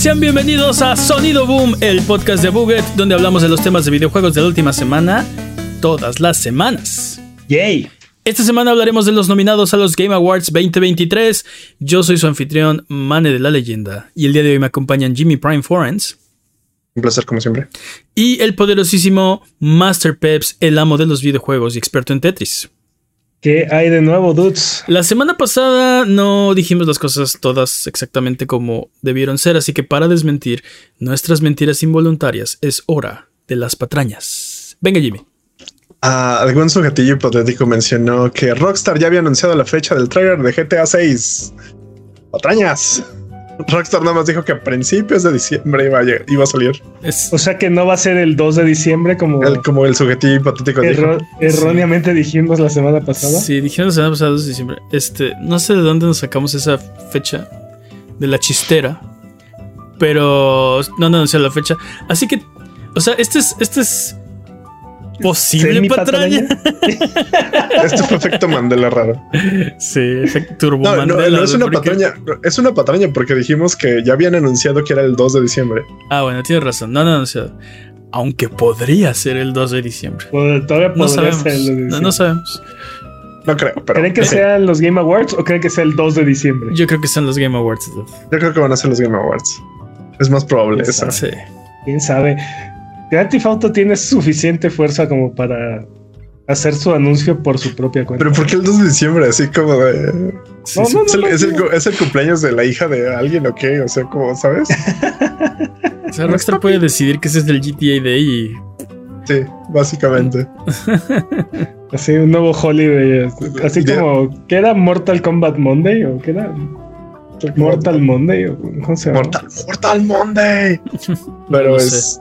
Sean bienvenidos a Sonido Boom, el podcast de Buget, donde hablamos de los temas de videojuegos de la última semana, todas las semanas. Yay. Esta semana hablaremos de los nominados a los Game Awards 2023. Yo soy su anfitrión, Mane de la Leyenda, y el día de hoy me acompañan Jimmy Prime Forens. Un placer, como siempre. Y el poderosísimo Master Peps, el amo de los videojuegos y experto en Tetris. ¿Qué hay de nuevo, dudes? La semana pasada no dijimos las cosas todas exactamente como debieron ser, así que para desmentir nuestras mentiras involuntarias es hora de las patrañas. Venga, Jimmy. Ah, algún sujetillo hipotético mencionó que Rockstar ya había anunciado la fecha del trailer de GTA 6. Patrañas. Rockstar nada más dijo que a principios de diciembre iba a, llegar- iba a salir. Es- O sea que no va a ser el 2 de diciembre como El- como el sujetillo hipotético dijo. erro- erróneamente dijimos la semana pasada. Sí, dijeron la semana pasada 2 de diciembre. Este, no sé de dónde nos sacamos esa fecha de la chistera, pero no han anunciado la fecha. Así que, o sea, este es, este es posible patraña. Este fue efecto Mandela raro. Sí, efecto Turbo No, no, Mandela, no es una porque- patraña. Es una patraña porque dijimos que ya habían anunciado que era el 2 de diciembre. Ah, bueno, tienes razón, no han anunciado. Aunque podría ser el 2 de diciembre. Pues, Todavía No podría sabemos. ser el de No, diciembre. no sabemos. No creo, pero ¿Creen que sí. sean los Game Awards o creen que sea el 2 de diciembre? Yo creo que son los Game Awards. yo creo que van a ser los Game Awards. Es más probable Esa- eso. Sí. ¿Quién sabe? Grand Theft Auto tiene suficiente fuerza como para hacer su anuncio por su propia cuenta. Pero ¿por qué el 2 de diciembre? Así como de. Sí, No, sí. no, ¿Es el, no, es el no. cu- es el cumpleaños de la hija de alguien o qué? O sea, como, ¿sabes? O sea, Rockstar puede decidir que ese es el GTA Day y Sí, básicamente. Así un nuevo holiday. Así como, ¿qué era Mortal Kombat Monday? ¿O qué era? Mortal Monday? ¿O cómo se llama? Mortal, Mortal Monday. Pero No sé.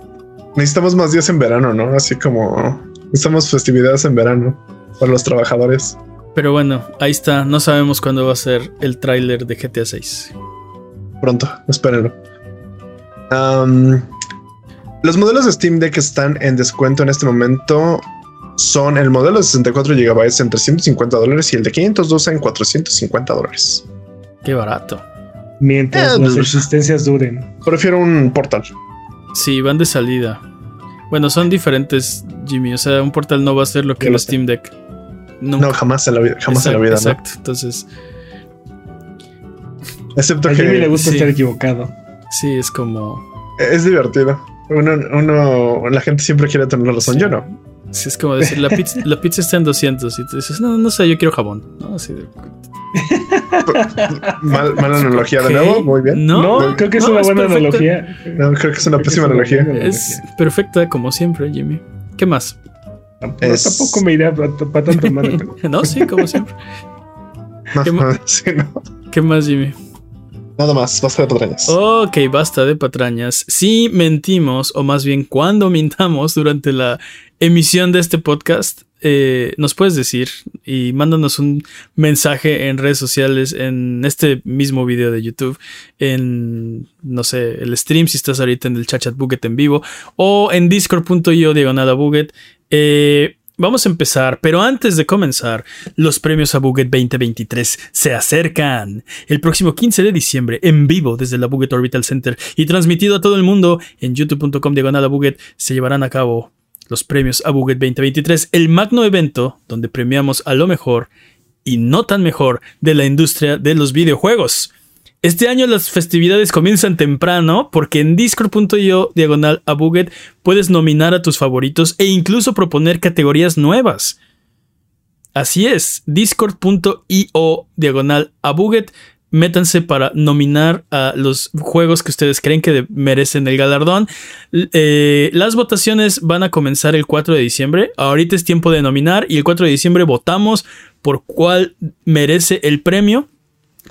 Es. Necesitamos más días en verano, ¿no? Así como. Necesitamos festividades en verano para los trabajadores. Pero bueno, ahí está. No sabemos cuándo va a ser el tráiler de GTA 6. Pronto, espérenlo. Los modelos de Steam Deck están en descuento en este momento. Son el modelo de 64 GB en 350 dólares y el de 512 en 450 dólares. Qué barato. Mientras Eh, las pues- existencias duren. Prefiero un portal. Sí, van de salida. Bueno, son diferentes, Jimmy. O sea, un portal no va a ser lo que el. Steam Deck. Nunca. No, jamás en la vida, jamás en la vida, exacto, ¿no? exacto. Entonces, Excepto A Jimmy le que gusta sí. estar equivocado. sí, es como. es divertido. Uno, uno, la gente siempre quiere tener la razón. Sí. Yo no. Sí, es como decir, la pizza, la pizza está en 200 y tú dices, no, no sé, yo quiero jabón. ¿no? Así de, Mal, mala analogía de nuevo. Muy bien. No, No, creo que es no, una buena analogía. No, creo que es una Creo pésima es una analogía. Es perfecta como siempre, Jimmy. ¿Qué más? Tampoco, Es- tampoco me irá para tanto mal. No, sí, como siempre. No, ¿Qué ma- sí, no. ¿Qué más, Jimmy? Nada más, basta de patrañas. Ok, basta de patrañas. Si mentimos, o más bien cuando mintamos durante la emisión de este podcast, eh, nos puedes decir y mándanos un mensaje en redes sociales, en este mismo video de YouTube, en, no sé, el stream, si estás ahorita en el chat chat Buget en vivo, o en discord.io diagonal a Buget. Eh, Vamos a empezar, pero antes de comenzar, los premios a Buget 2023 se acercan. El próximo 15 de diciembre, en vivo desde la Buget Orbital Center y transmitido a todo el mundo en youtube.com diagonal a Buget, se llevarán a cabo los premios a Buget 2023, el magno evento donde premiamos a lo mejor y no tan mejor de la industria de los videojuegos. Este año las festividades comienzan temprano porque en discord.io diagonal a Buget puedes nominar a tus favoritos e incluso proponer categorías nuevas. Así es, discord.io diagonal a Buget. Métanse para nominar a los juegos que ustedes creen que merecen el galardón. Eh, las votaciones van a comenzar el 4 de diciembre. Ahorita es tiempo de nominar y el 4 de diciembre votamos por cuál merece el premio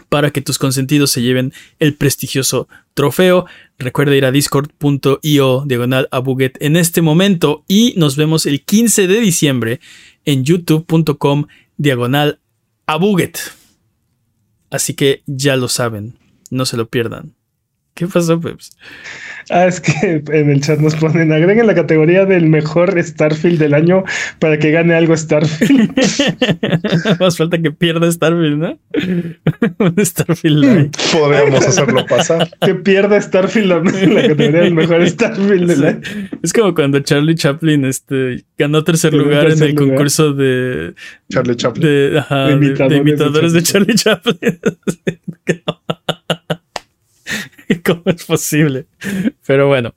para que tus consentidos se lleven el prestigioso trofeo. Recuerda ir a discord.io diagonal a Buget en este momento y nos vemos el 15 de diciembre en youtube.com diagonal a Buget. Así que ya lo saben, no se lo pierdan. ¿Qué pasó, Peps? Ah, es que en el chat nos ponen, agreguen la categoría del mejor Starfield del año para que gane algo Starfield. Más falta que pierda Starfield, ¿no? Un Starfield Live. Podríamos hacerlo pasar. que pierda Starfield la, la categoría del mejor Starfield del año. Es como cuando Charlie Chaplin este, ganó tercer lugar tercer en el lugar. concurso de, Charlie Chaplin. de, ajá, De de- de imitadores de de Charlie Chaplin. ¿Cómo es posible? Pero bueno.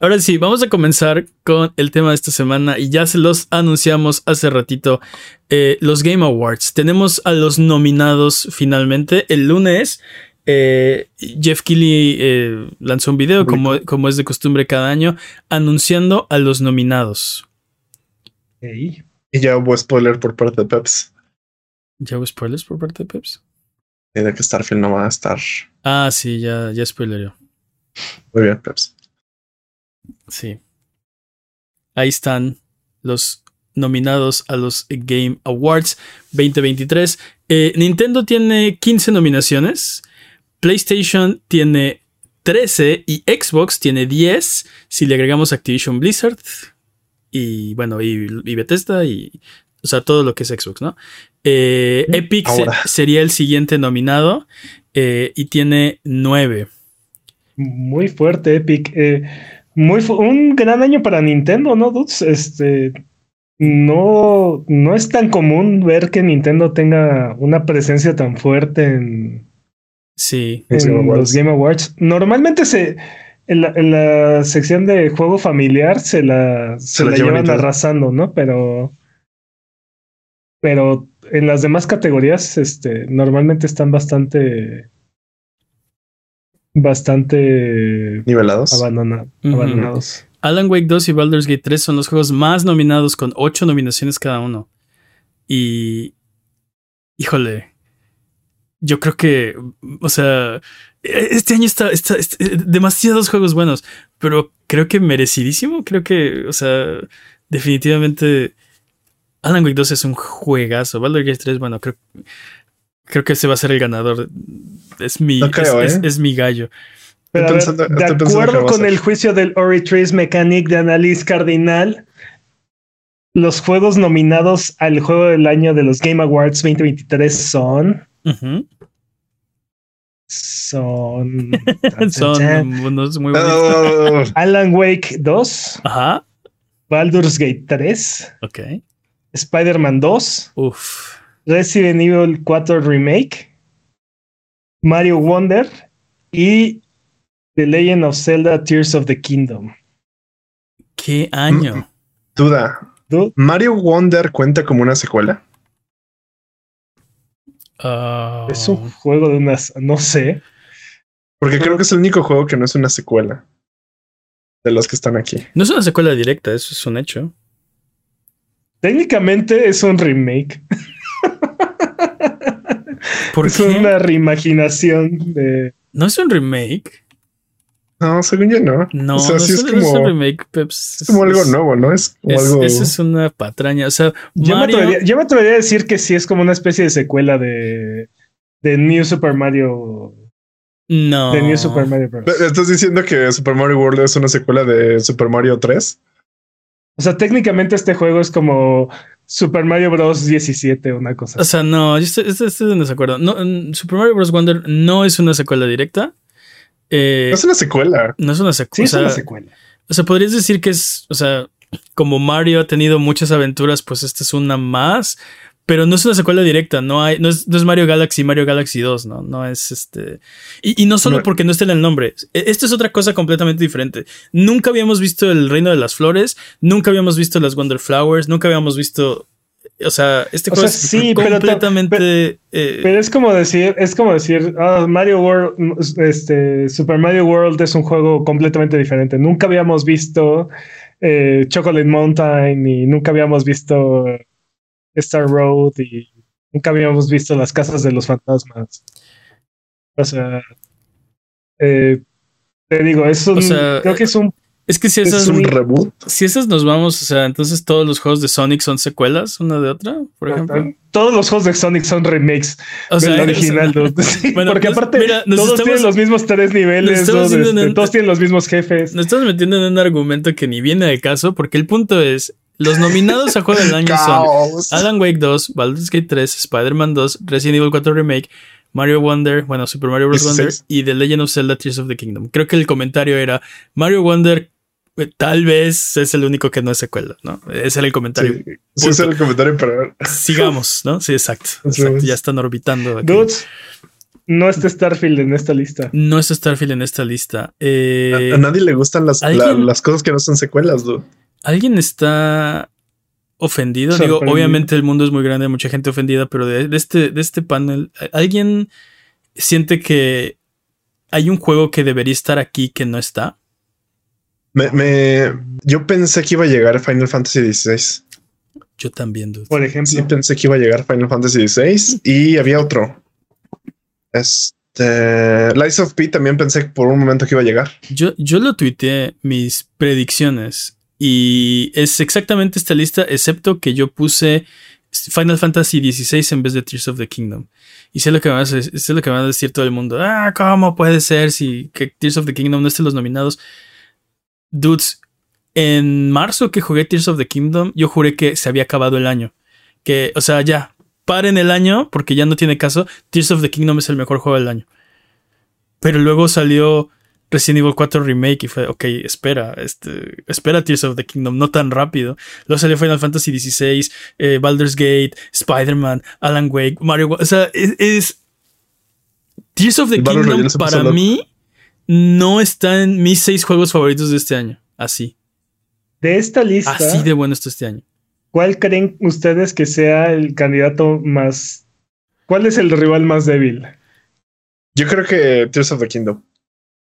Ahora sí, vamos a comenzar con el tema de esta semana y ya se los anunciamos hace ratito. eh, los Game Awards. Tenemos a los nominados finalmente. El lunes, eh, Jeff Keighley eh, lanzó un video, como, como es de costumbre cada año, anunciando a los nominados. Y ya hubo spoiler por parte de Peps. ¿Ya hubo spoilers por parte de Peps? De que Starfield no va a estar. Ah, sí, ya, ya spoileró. Muy bien, Peps. Sí. Ahí están los nominados a los Game Awards 2023. Eh, Nintendo tiene 15 nominaciones. PlayStation tiene 13 y Xbox tiene 10 si le agregamos Activision Blizzard y bueno, y, y Bethesda y o sea, todo lo que es Xbox, ¿no? Eh, Epic se- sería el siguiente nominado eh, y tiene 9. Muy fuerte, Epic. Eh, muy fu- un gran año para Nintendo, ¿no, dudes? Este. No, no es tan común ver que Nintendo tenga una presencia tan fuerte en, Sí. Los en Game Awards. los Game Awards. Normalmente se en la, en la sección de juego familiar se la, se la la lleva llevan Nintendo. arrasando, ¿no? Pero pero en las demás categorías, este, normalmente están bastante bastante Nivelados. abandona- abandonados. Alan Wake 2 y Baldur's Gate 3 son los juegos más nominados con 8 nominaciones cada uno. Y. Híjole. Yo creo que. O sea. Este año está, está, está- demasiados juegos buenos. Pero creo que merecidísimo. Creo que. O sea. Definitivamente. Alan Wake 2 es un juegazo. Baldur's Gate 3, bueno, creo. Creo que ese va a ser el ganador. Es mi. No creo, es, es- ¿eh? es mi gallo. Pero Estoy ver, pensando- de pensando acuerdo con el juicio del Oritrace Mechanic de Annalise Cardinal, los juegos nominados al juego del año de los Game Awards 2023 son. Son. tan, Son tan. unos muy bonitos. Alan Wake 2, Ajá. Baldur's Gate 3, Ok. Spider-Man 2, Uf. Resident Evil 4 Remake, Mario Wonder y The Legend of Zelda Tears of the Kingdom. ¿Qué año? duda. Dude, ¿Mario Wonder cuenta como una secuela? Ah, Es un juego de unas. No sé. Porque creo que es el único juego que no es una secuela de los que están aquí. No es una secuela directa, eso es un hecho. Técnicamente es un remake. ¿Por es qué? una reimaginación de. No es un remake. No, según yo no. No, o sea, no sí es, es un remake, Peps. es como algo nuevo, ¿no? Es como Es, algo. Esa es una patraña. O sea, Yo, Mario. me atrevería, yo me atrevería a decir que sí es como una especie de secuela de. de New Super Mario. No. De New Super Mario Bros. ¿Estás diciendo que Super Mario World es una secuela de Super Mario 3? O sea, técnicamente este juego es como Super Mario Bros. 17, una cosa. O sea, no, yo estoy, estoy- estoy en desacuerdo. No, Super Mario Bros. Wonder no es una secuela directa. Eh, Es una secuela. no es una sí, secuela. es una secuela. O sea, podrías decir que es, o sea, como Mario ha tenido muchas aventuras, pues esta es una más, pero no es una secuela directa, no hay, no es, no es Mario Galaxy, Mario Galaxy 2, ¿no? No es este. Y, y no solo No. porque no esté en el nombre. e- Esto es otra cosa completamente diferente. Nunca habíamos visto el Reino de las Flores, nunca habíamos visto las Wonder Flowers, nunca habíamos visto. O sea, este O juego sea, es sí, pero ta- completamente. eh, Pero es como decir, es como decir, ah, Mario World, este, Super Mario World es un juego completamente diferente. Nunca habíamos visto eh, Chocolate Mountain y nunca habíamos visto Star Road y nunca habíamos visto las casas de los fantasmas. O sea, eh, te digo, es un, O sea, creo que es un Es que si Es esas, un reboot. si esas nos vamos, o sea, entonces todos los juegos de Sonic son secuelas, una de otra, por ejemplo. Todos los juegos de Sonic son remakes O sea, del original, o sea, dude. Sí, Bueno, porque nos- aparte mira, todos estamos- tienen los mismos tres niveles, en este, todos tienen los mismos jefes. Nos estamos metiendo en un argumento que ni viene al caso, porque el punto es: los nominados a juego del año son. Alan Wake 2, Baldur's Gate 3, Spider-Man 2, Resident Evil 4 Remake, Mario Wonder, bueno, Super Mario Bros. Wonder 16. y The Legend of Zelda Tears of the Kingdom. Creo que el comentario era: Mario Wonder eh, tal vez es el único que no es secuela, ¿no? Ese era el comentario. Sí, sí, ese era el comentario, pero Sigamos, ¿no? Sí, exacto. Exacto. Ya están orbitando. aquí. Dudes, no está Starfield en esta lista. No está Starfield en esta lista. Eh, a, a nadie le gustan las, las cosas que no son secuelas, dude. ¿Alguien está ofendido? Digo, obviamente el mundo es muy grande, hay mucha gente ofendida, pero de, de este, de este panel, ¿alguien siente que hay un juego que debería estar aquí que no está? Me, me- yo pensé que iba a llegar Final Fantasy XVI. Yo también, dude. Por ejemplo. Sí, pensé que iba a llegar Final Fantasy XVI y había otro. Este. Lies of P también pensé por un momento que iba a llegar. Yo, yo lo tuiteé mis predicciones y es exactamente esta lista, excepto que yo puse Final Fantasy XVI en vez de Tears of the Kingdom. Y sé lo que me va a, sé lo que me va a decir todo el mundo. Ah, ¿cómo puede ser si que Tears of the Kingdom no esté los nominados? Dudes, en marzo que jugué Tears of the Kingdom, yo juré que se había acabado el año. Que, o sea, ya, paren el año porque ya no tiene caso. Tears of the Kingdom es el mejor juego del año. Pero luego salió Resident Evil 4 Remake y fue, ok, espera, este, espera Tears of the Kingdom, no tan rápido. Luego salió Final Fantasy XVI, eh, Baldur's Gate, Spider-Man, Alan Wake, Mario. O sea, es, es- Tears of the El Kingdom para mí no está en mis seis juegos favoritos de este año. Así, De esta lista, así de bueno está este año. ¿cuál creen ustedes que sea el candidato más... ¿Cuál es el rival más débil? Yo creo que Tears of the Kingdom.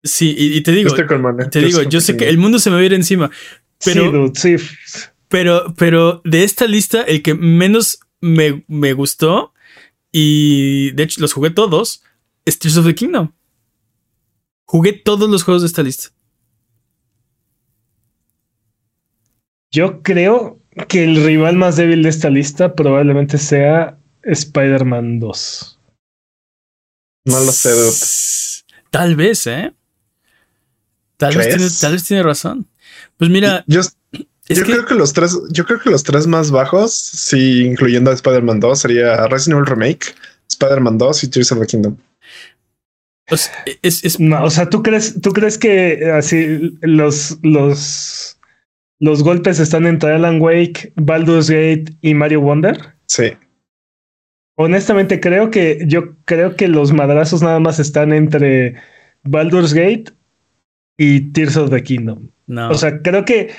Sí, y, y te digo, estoy con Mane. te digo, yo sé que el mundo se me va a ir encima, Pero- sí, dude, sí. Pero, pero de esta lista, el que menos me, me gustó, y de hecho los jugué todos, es Tears of the Kingdom. Jugué todos los juegos de esta lista. Yo creo que el rival más débil de esta lista probablemente sea Spider-Man 2. No lo sé, dude. Tal vez, ¿eh? Tal vez, tiene, tal vez tiene razón. Pues mira, Yo, es yo que creo que los tres, yo creo que los tres más bajos, sí, incluyendo a Spider-Man 2, sería Resident Evil Remake, Spider-Man 2 y Tears of the Kingdom. o sea, es, es- No, o sea, ¿tú crees, tú crees que eh, así los, los, los golpes están entre Alan Wake, Baldur's Gate y Mario Wonder? Sí. Honestamente, creo que yo creo que los madrazos nada más están entre Baldur's Gate y Tears of the Kingdom. no. O sea, creo que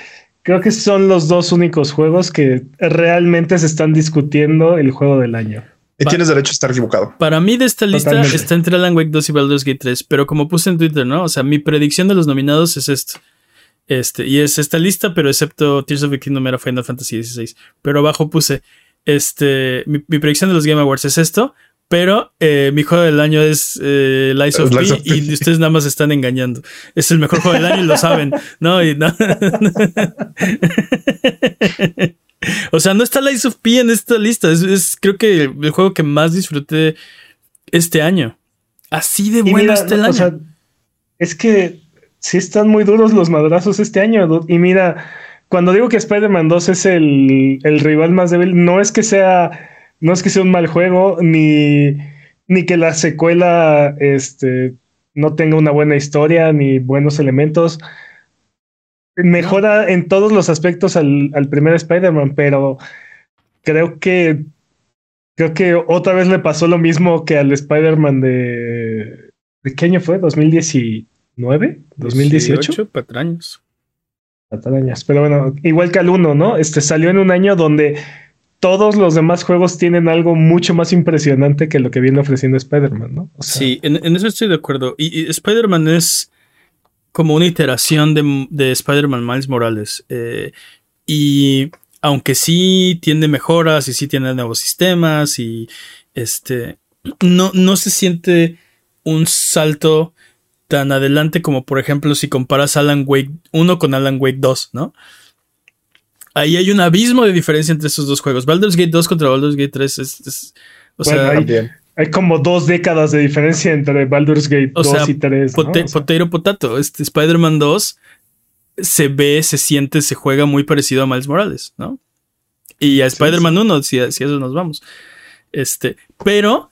creo que son los dos únicos juegos que realmente se están discutiendo el juego del año. Y tienes derecho a estar equivocado. Para mí de esta lista Totalmente. está entre Alan Wake 2 y Baldur's Gate 3, pero como puse en Twitter, ¿no? O sea, mi predicción de los nominados es esto. Este, y es esta lista, pero excepto Tears of the Kingdom era Final Fantasy XVI. Pero abajo puse, este, mi, mi predicción de los Game Awards es esto, pero eh, mi juego del año es eh, Lies of Lies P of P. y ustedes nada más están engañando. Es el mejor juego del año y lo saben, ¿no? Y no. o sea, no está Lies of P en esta lista. Es, es creo que el, el juego que más disfruté este año. Así de Y bueno mira, está el o año. sea, es que sí están muy duros los madrazos este año. Y mira, cuando digo que Spider-Man 2 es el, el rival más débil, no es que sea, no es que sea un mal juego, ni, ni que la secuela este, no tenga una buena historia, ni buenos elementos. Mejora en todos los aspectos al, al primer Spider-Man, pero creo que creo que otra vez le pasó lo mismo que al Spider-Man de ¿de qué año fue? ¿2019? ¿2018? patraños. Patrañas. Pero bueno, igual que al 1, ¿no? Este salió en un año donde todos los demás juegos tienen algo mucho más impresionante que lo que viene ofreciendo Spider-Man, ¿no? Sí, en, en eso estoy de acuerdo. Y, y Spider-Man es como una iteración de, de Spider-Man Miles Morales. Eh, y aunque sí tiene mejoras y sí tiene nuevos sistemas y este no, no se siente un salto tan adelante como por ejemplo si comparas Alan Wake 1 con Alan Wake 2, ¿no? Ahí hay un abismo de diferencia entre esos dos juegos. Baldur's Gate 2 contra Baldur's Gate 3 es... o sea, hay, como dos décadas de diferencia entre Baldur's Gate 2 y 3. Potato Potato. Este Spider-Man 2 se ve, se siente, se juega muy parecido a Miles Morales, ¿no? Y a Spider-Man 1, si, si a eso nos vamos. Este, pero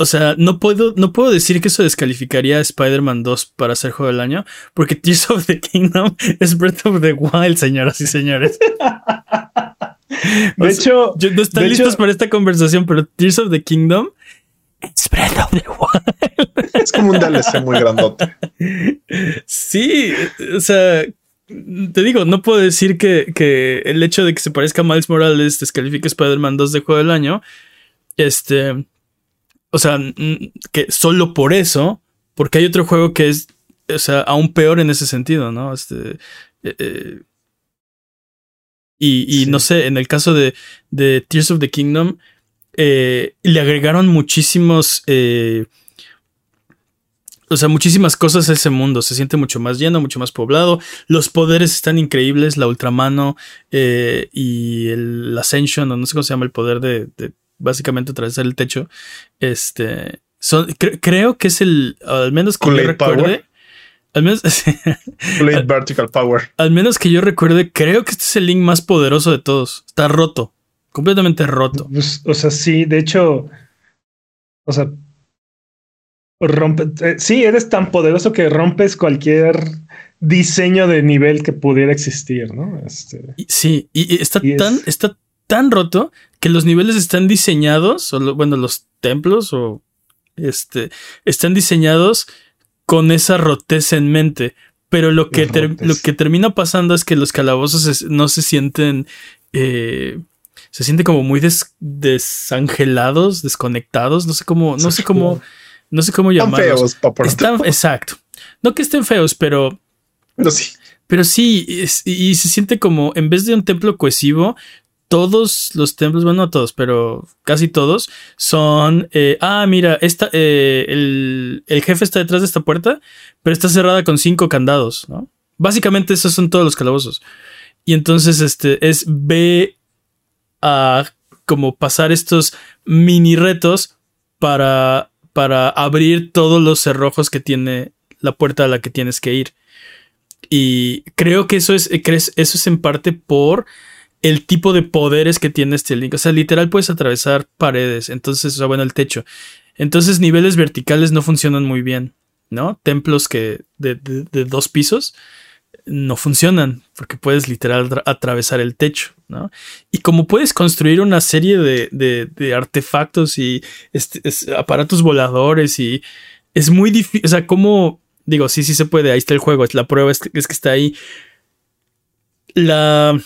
o sea, no puedo, no puedo decir que eso descalificaría a Spider-Man 2 para ser juego del año, porque Tears of the Kingdom es Breath of the Wild, señoras y señores. de hecho, no están listos para esta conversación, pero Tears of the Kingdom es Breath of the Wild. Es como un DLC muy grandote. Sí, o sea, te digo, no puedo decir que, que el hecho de que se parezca a Miles Morales descalifique a Spider-Man 2 de juego del año. Este o sea, que solo por eso, porque hay otro juego que es, o sea, aún peor en ese sentido, ¿no? Este, eh, eh, y, no sé, en el caso de, de Tears of the Kingdom, eh, le agregaron muchísimos, o sea, muchísimas cosas a ese mundo. Se siente mucho más lleno, mucho más poblado. Los poderes están increíbles, la ultramano y el Ascension, o no sé cómo se llama el poder de básicamente atravesar el techo. Este. Son, creo que es el. Al menos que yo recuerde. Al menos. Vertical Power. Al menos que yo recuerde, creo que este es el link más poderoso de todos. Está roto. Completamente roto. Pues, o sea, sí, de hecho. O sea. Rompe. Eh, sí, eres tan poderoso que rompes cualquier diseño de nivel que pudiera existir, ¿no? Este, sí, y, está tan. Está tan roto que los niveles están diseñados, o bueno, los templos o este, están diseñados con esa rotez en mente. Pero lo que, lo que termina pasando es que los calabozos no se sienten. Eh, se sienten como muy desangelados, desconectados. No sé cómo. No sé cómo. No sé cómo llamarlos. Están exacto. No que estén feos, pero. Pero sí. Pero sí, y se siente como, en vez de un templo cohesivo, todos los templos, bueno, no todos, pero casi todos, son, eh, ah, mira, esta, eh, el, jefe está detrás de esta puerta, pero está cerrada con cinco candados, ¿no? Básicamente esos son todos los calabozos. Y entonces, este, es ve a como pasar estos mini retos para, para abrir todos los cerrojos que tiene la puerta a la que tienes que ir. Y creo que eso es, eso es en parte por el tipo de poderes que tiene este link. O sea, literal puedes atravesar paredes. Entonces, o sea, bueno, el techo. Entonces, niveles verticales no funcionan muy bien, ¿no? Templos que de, dos pisos no funcionan porque puedes literal atravesar el techo, ¿no? Y como puedes construir una serie de, artefactos y este, aparatos voladores y es muy difícil, o sea, como digo, sí, sí se puede, ahí está el juego, la prueba es que está ahí. La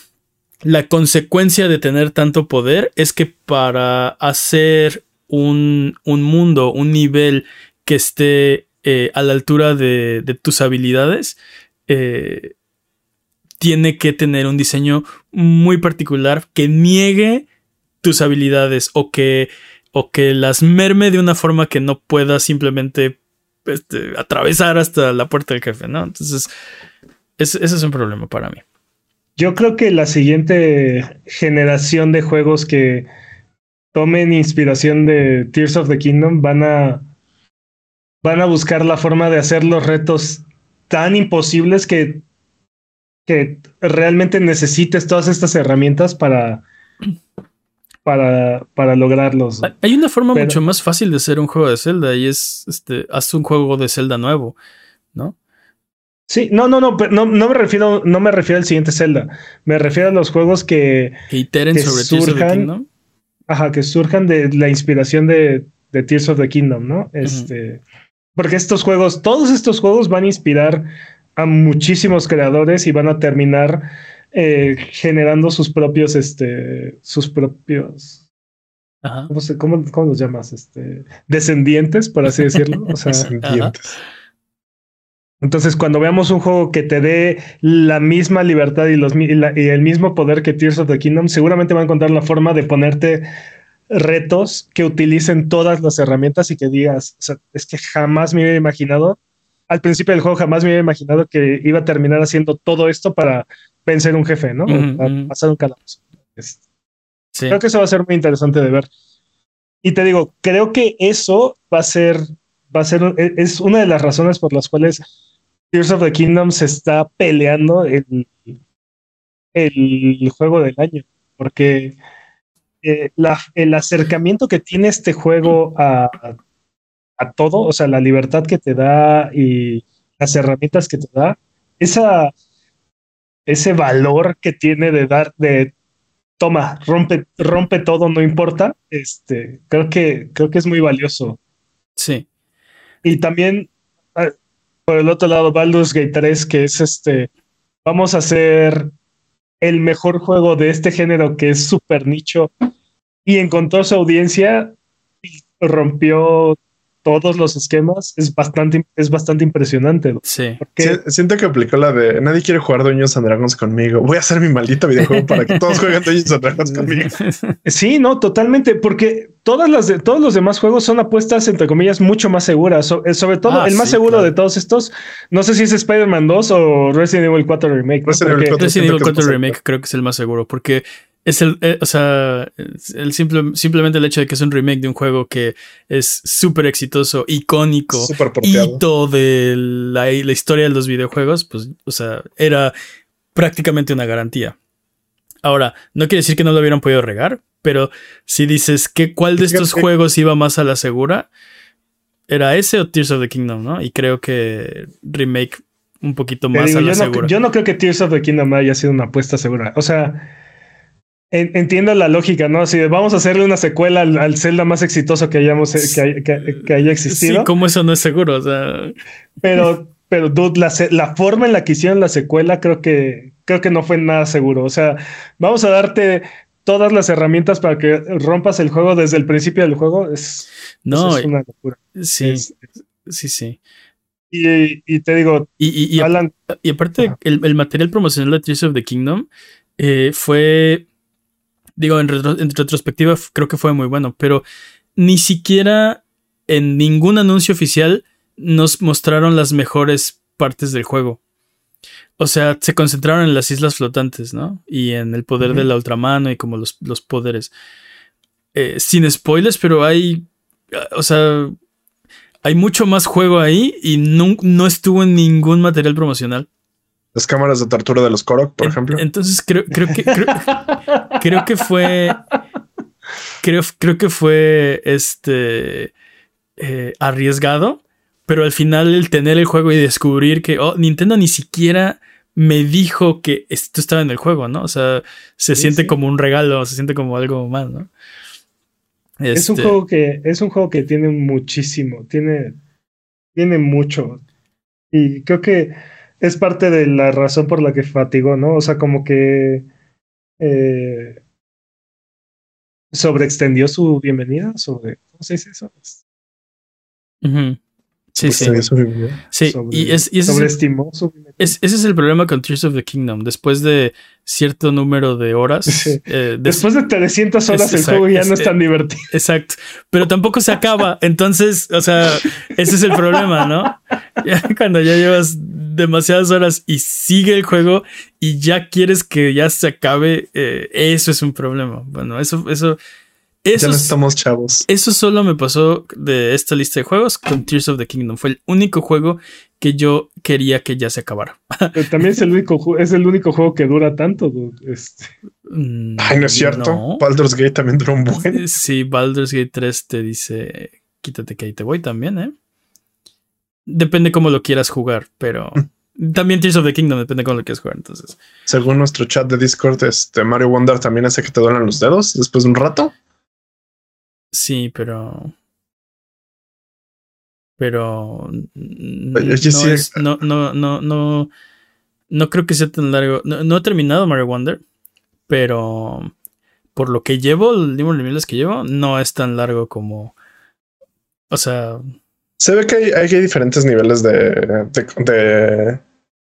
la consecuencia de tener tanto poder es que para hacer un, mundo, un nivel que esté eh, a la altura de, tus habilidades, eh, tiene que tener un diseño muy particular que niegue tus habilidades o que, o que las merme de una forma que no pueda simplemente este, atravesar hasta la puerta del jefe, ¿no? Entonces, ese es un problema para mí. Yo creo que la siguiente generación de juegos que tomen inspiración de Tears of the Kingdom van a van a buscar la forma de hacer los retos tan imposibles que, que realmente necesites todas estas herramientas para, para, para lograrlos. Hay una forma mucho más fácil de hacer un juego de Zelda y es este, haz un juego de Zelda nuevo, ¿no? Sí, no, no, no, no, no me refiero, no me refiero al siguiente Zelda. Me refiero a los juegos que, que iteren sobre surjan, Tears of the Kingdom. Ajá, que surjan de la inspiración de, de Tears of the Kingdom, ¿no? Este, porque estos juegos, todos estos juegos van a inspirar a muchísimos creadores y van a terminar eh, generando sus propios, este, sus propios. Ajá. ¿Cómo, cómo, los llamas? Este, descendientes, por así decirlo. O sea, descendientes. Entonces, cuando veamos un juego que te dé la misma libertad y, los, y, el mismo poder que Tears of the Kingdom, seguramente va a encontrar la forma de ponerte retos que utilicen todas las herramientas y que digas, o sea, es que jamás me hubiera imaginado al principio del juego jamás me había imaginado que iba a terminar haciendo todo esto para vencer un jefe, ¿no? Para ujú. pasar un calabozo. Sí. Creo que eso va a ser muy interesante de ver. Y te digo, creo que eso va a ser, va a ser, e- es una de las razones por las cuales Tears of the Kingdom se está peleando el, el juego del año. Porque eh, la- el acercamiento que tiene este juego a, a todo, o sea, la libertad que te da y las herramientas que te da, esa, ese valor que tiene de dar, de toma, rompe, rompe todo, no importa. Este, creo que, creo que es muy valioso. Sí. Y también, por el otro lado, Baldur's Gate 3, que es este, vamos a hacer el mejor juego de este género que es súper nicho. Y encontró su audiencia y rompió todos los esquemas. Es bastante, es bastante impresionante. Sí. Porque siento que aplicó la de nadie quiere jugar Dungeons and Dragons conmigo. Voy a hacer mi maldito videojuego para que todos jueguen Dungeons and Dragons conmigo. Sí, no, totalmente, porque todas las de, todos los demás juegos son apuestas entre comillas mucho más seguras. So- eh, sobre todo, Ah, el más sí, seguro claro. de todos estos, no sé si es Spider-Man 2 o Resident Evil 4 Remake. ¿no? Resident Evil Porque- 4. Resident Evil siento que es 4 más Remake creo que es el más seguro porque es el, eh, o sea, el simple, simplemente el hecho de que es un remake de un juego que es súper exitoso, icónico, porteado. hito de la, la historia de los videojuegos, pues, o sea, era prácticamente una garantía. Ahora, no quiere decir que no lo hubieran podido regar, pero si dices que cuál de estos juegos iba más a la segura, era ese o Tears of the Kingdom, ¿no? Y creo que remake un poquito más digo, a la yo, no, segura. yo no creo que Tears of the Kingdom haya sido una apuesta segura. O sea, entiendo la lógica, ¿no? Si vamos a hacerle una secuela al, al Zelda más exitoso que hayamos que, hay- que- que haya existido. Sí, como eso no es seguro, o sea, Pero, pero dude, la, forma en la que hicieron la secuela creo que, creo que no fue nada seguro. O sea, vamos a darte todas las herramientas para que rompas el juego desde el principio del juego. Es, no, es una locura. sí, Es- sí, sí. y, y te digo, Y, y, y, a- Alan, y aparte, el material promocional de Tears of the Kingdom eh, fue, digo, en, retro- en retrospectiva creo que fue muy bueno, pero ni siquiera en ningún anuncio oficial nos mostraron las mejores partes del juego. O sea, se concentraron en las islas flotantes, ¿no? Y en el poder de la ultramano y como los, los poderes. Eh, sin spoilers, pero hay. O sea. Hay mucho más juego ahí y no, no estuvo en ningún material promocional. Las cámaras de tortura de los Korok, por En- ejemplo. Entonces creo, creo que creo, creo que fue. Creo, creo que fue este eh, arriesgado. Pero al final el tener el juego y descubrir que oh, Nintendo ni siquiera me dijo que esto estaba en el juego, ¿no? O sea, se Sí, siente sí. como un regalo, se siente como algo más, ¿no? es un Este, juego que, es un juego que tiene muchísimo, tiene, tiene mucho. Y creo que es parte de la razón por la que fatigó, ¿no? O sea, como que eh, sobreextendió su bienvenida, sobre, ¿cómo se dice eso? Sí, Pues, sí. sí, Sobre- y, es, y ese, sobreestimó es- ese es el problema con Tears of the Kingdom. Después de cierto número de horas, Sí. eh, des- Después de 300 horas Es- el juego ya no es es- tan divertido. Exacto. Pero tampoco se acaba. Entonces, o sea, ese es el problema, ¿no? Ya cuando ya llevas demasiadas horas y sigue el juego y ya quieres que ya se acabe, eh, eso es un problema. Bueno, eso, eso, Ya eso, no es- estamos chavos. eso solo me pasó de esta lista de juegos con Tears of the Kingdom. Fue el único juego que yo quería que ya se acabara. Pero también es el único, es el único juego que dura tanto. dude. Este, Mm, Ay, no es cierto. no. Baldur's Gate también duró un buen. Sí, Baldur's Gate 3 te dice, quítate que ahí te voy también, ¿eh? Depende cómo lo quieras jugar, pero también Tears of the Kingdom depende cómo lo quieras jugar, entonces. Según nuestro chat de Discord, este Mario Wonder también hace que te duelen los dedos después de un rato. Sí, pero... Pero... No, oye, sí. es- no, no, no, no, no creo que sea tan largo. No, no he terminado Mario Wonder, pero por lo que llevo, el número de niveles que llevo, no es tan largo como... O sea, Se ve que hay, hay diferentes niveles de, de- de-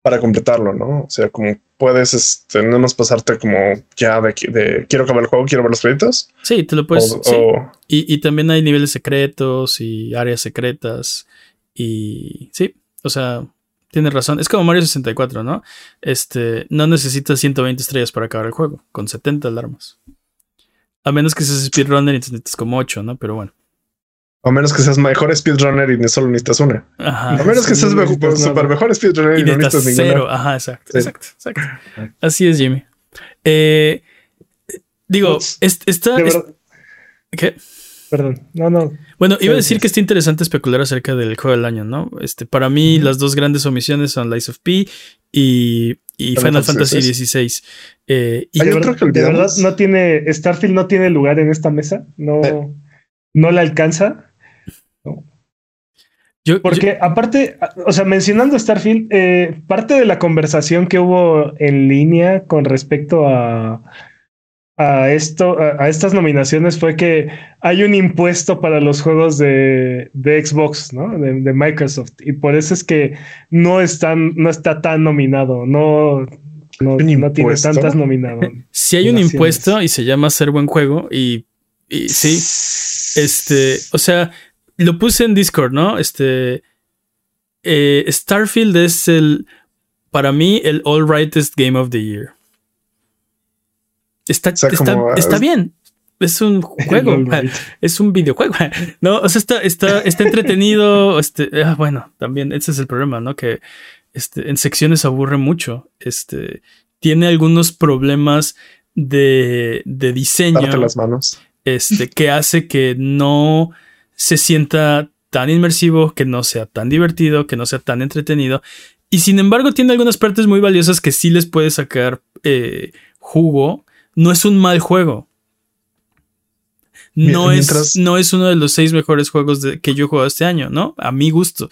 para completarlo, ¿no? O sea, como puedes este, no más pasarte como ya de, de quiero acabar el juego, quiero ver los créditos. sí, te lo puedes... o, sí. o- Y, y también hay niveles secretos y áreas secretas. Y sí, O sea, tienes razón. Es como Mario 64, ¿no? Este, no necesitas 120 estrellas para acabar el juego, con 70 alarmas. A menos que seas speedrunner y necesitas como 8, ¿no? Pero bueno. A menos que seas mejor speedrunner y solo necesitas una. Ajá. A menos que seas no mejor, super nada. mejor speedrunner y, Y no necesitas necesitas ninguna. cero. Ajá, exacto, Sí. exacto, exacto. Así es, Jimmy. Eh, digo, Pues, es- está. De es- verdad- ¿qué? Perdón, no, no. Bueno, iba a decir que está interesante especular acerca del juego del año, ¿no? Este, para mí, las dos grandes omisiones son Lies of P y, y Final Final Fantasy XVI. Eh, y Hay otro verdad, que de verdad no tiene Starfield no tiene lugar en esta mesa no Eh. no la alcanza yo- porque aparte o sea mencionando Starfield eh, parte de la conversación que hubo en línea con respecto a a esto a, a estas nominaciones fue que hay un impuesto para los juegos de, de Xbox no de, de Microsoft. Y por eso es que no están no está tan nominado no no, ¿Un no tiene tantas nominadas si hay un impuesto y se llama hacer buen juego y, y sí, este, o sea, lo puse en Discord, ¿no? Este, eh, Starfield es el, para mí, el all rightest game of the year. Está, sea, está, como, está es- bien. Es un juego. Es un videojuego. No, o sea, está, está, está entretenido. Este, ah, bueno, también ese es el problema, ¿no? Que este, en secciones aburre mucho. Este, tiene algunos problemas de, de diseño Darte las manos. este, que hace que no se sienta tan inmersivo, que no sea tan divertido, que no sea tan entretenido. Y sin embargo, tiene algunas partes muy valiosas que sí les puede sacar eh, jugo. No es un mal juego. No, Mientras- es, no es uno de los seis mejores juegos de- que yo he jugado este año, ¿no? A mi gusto.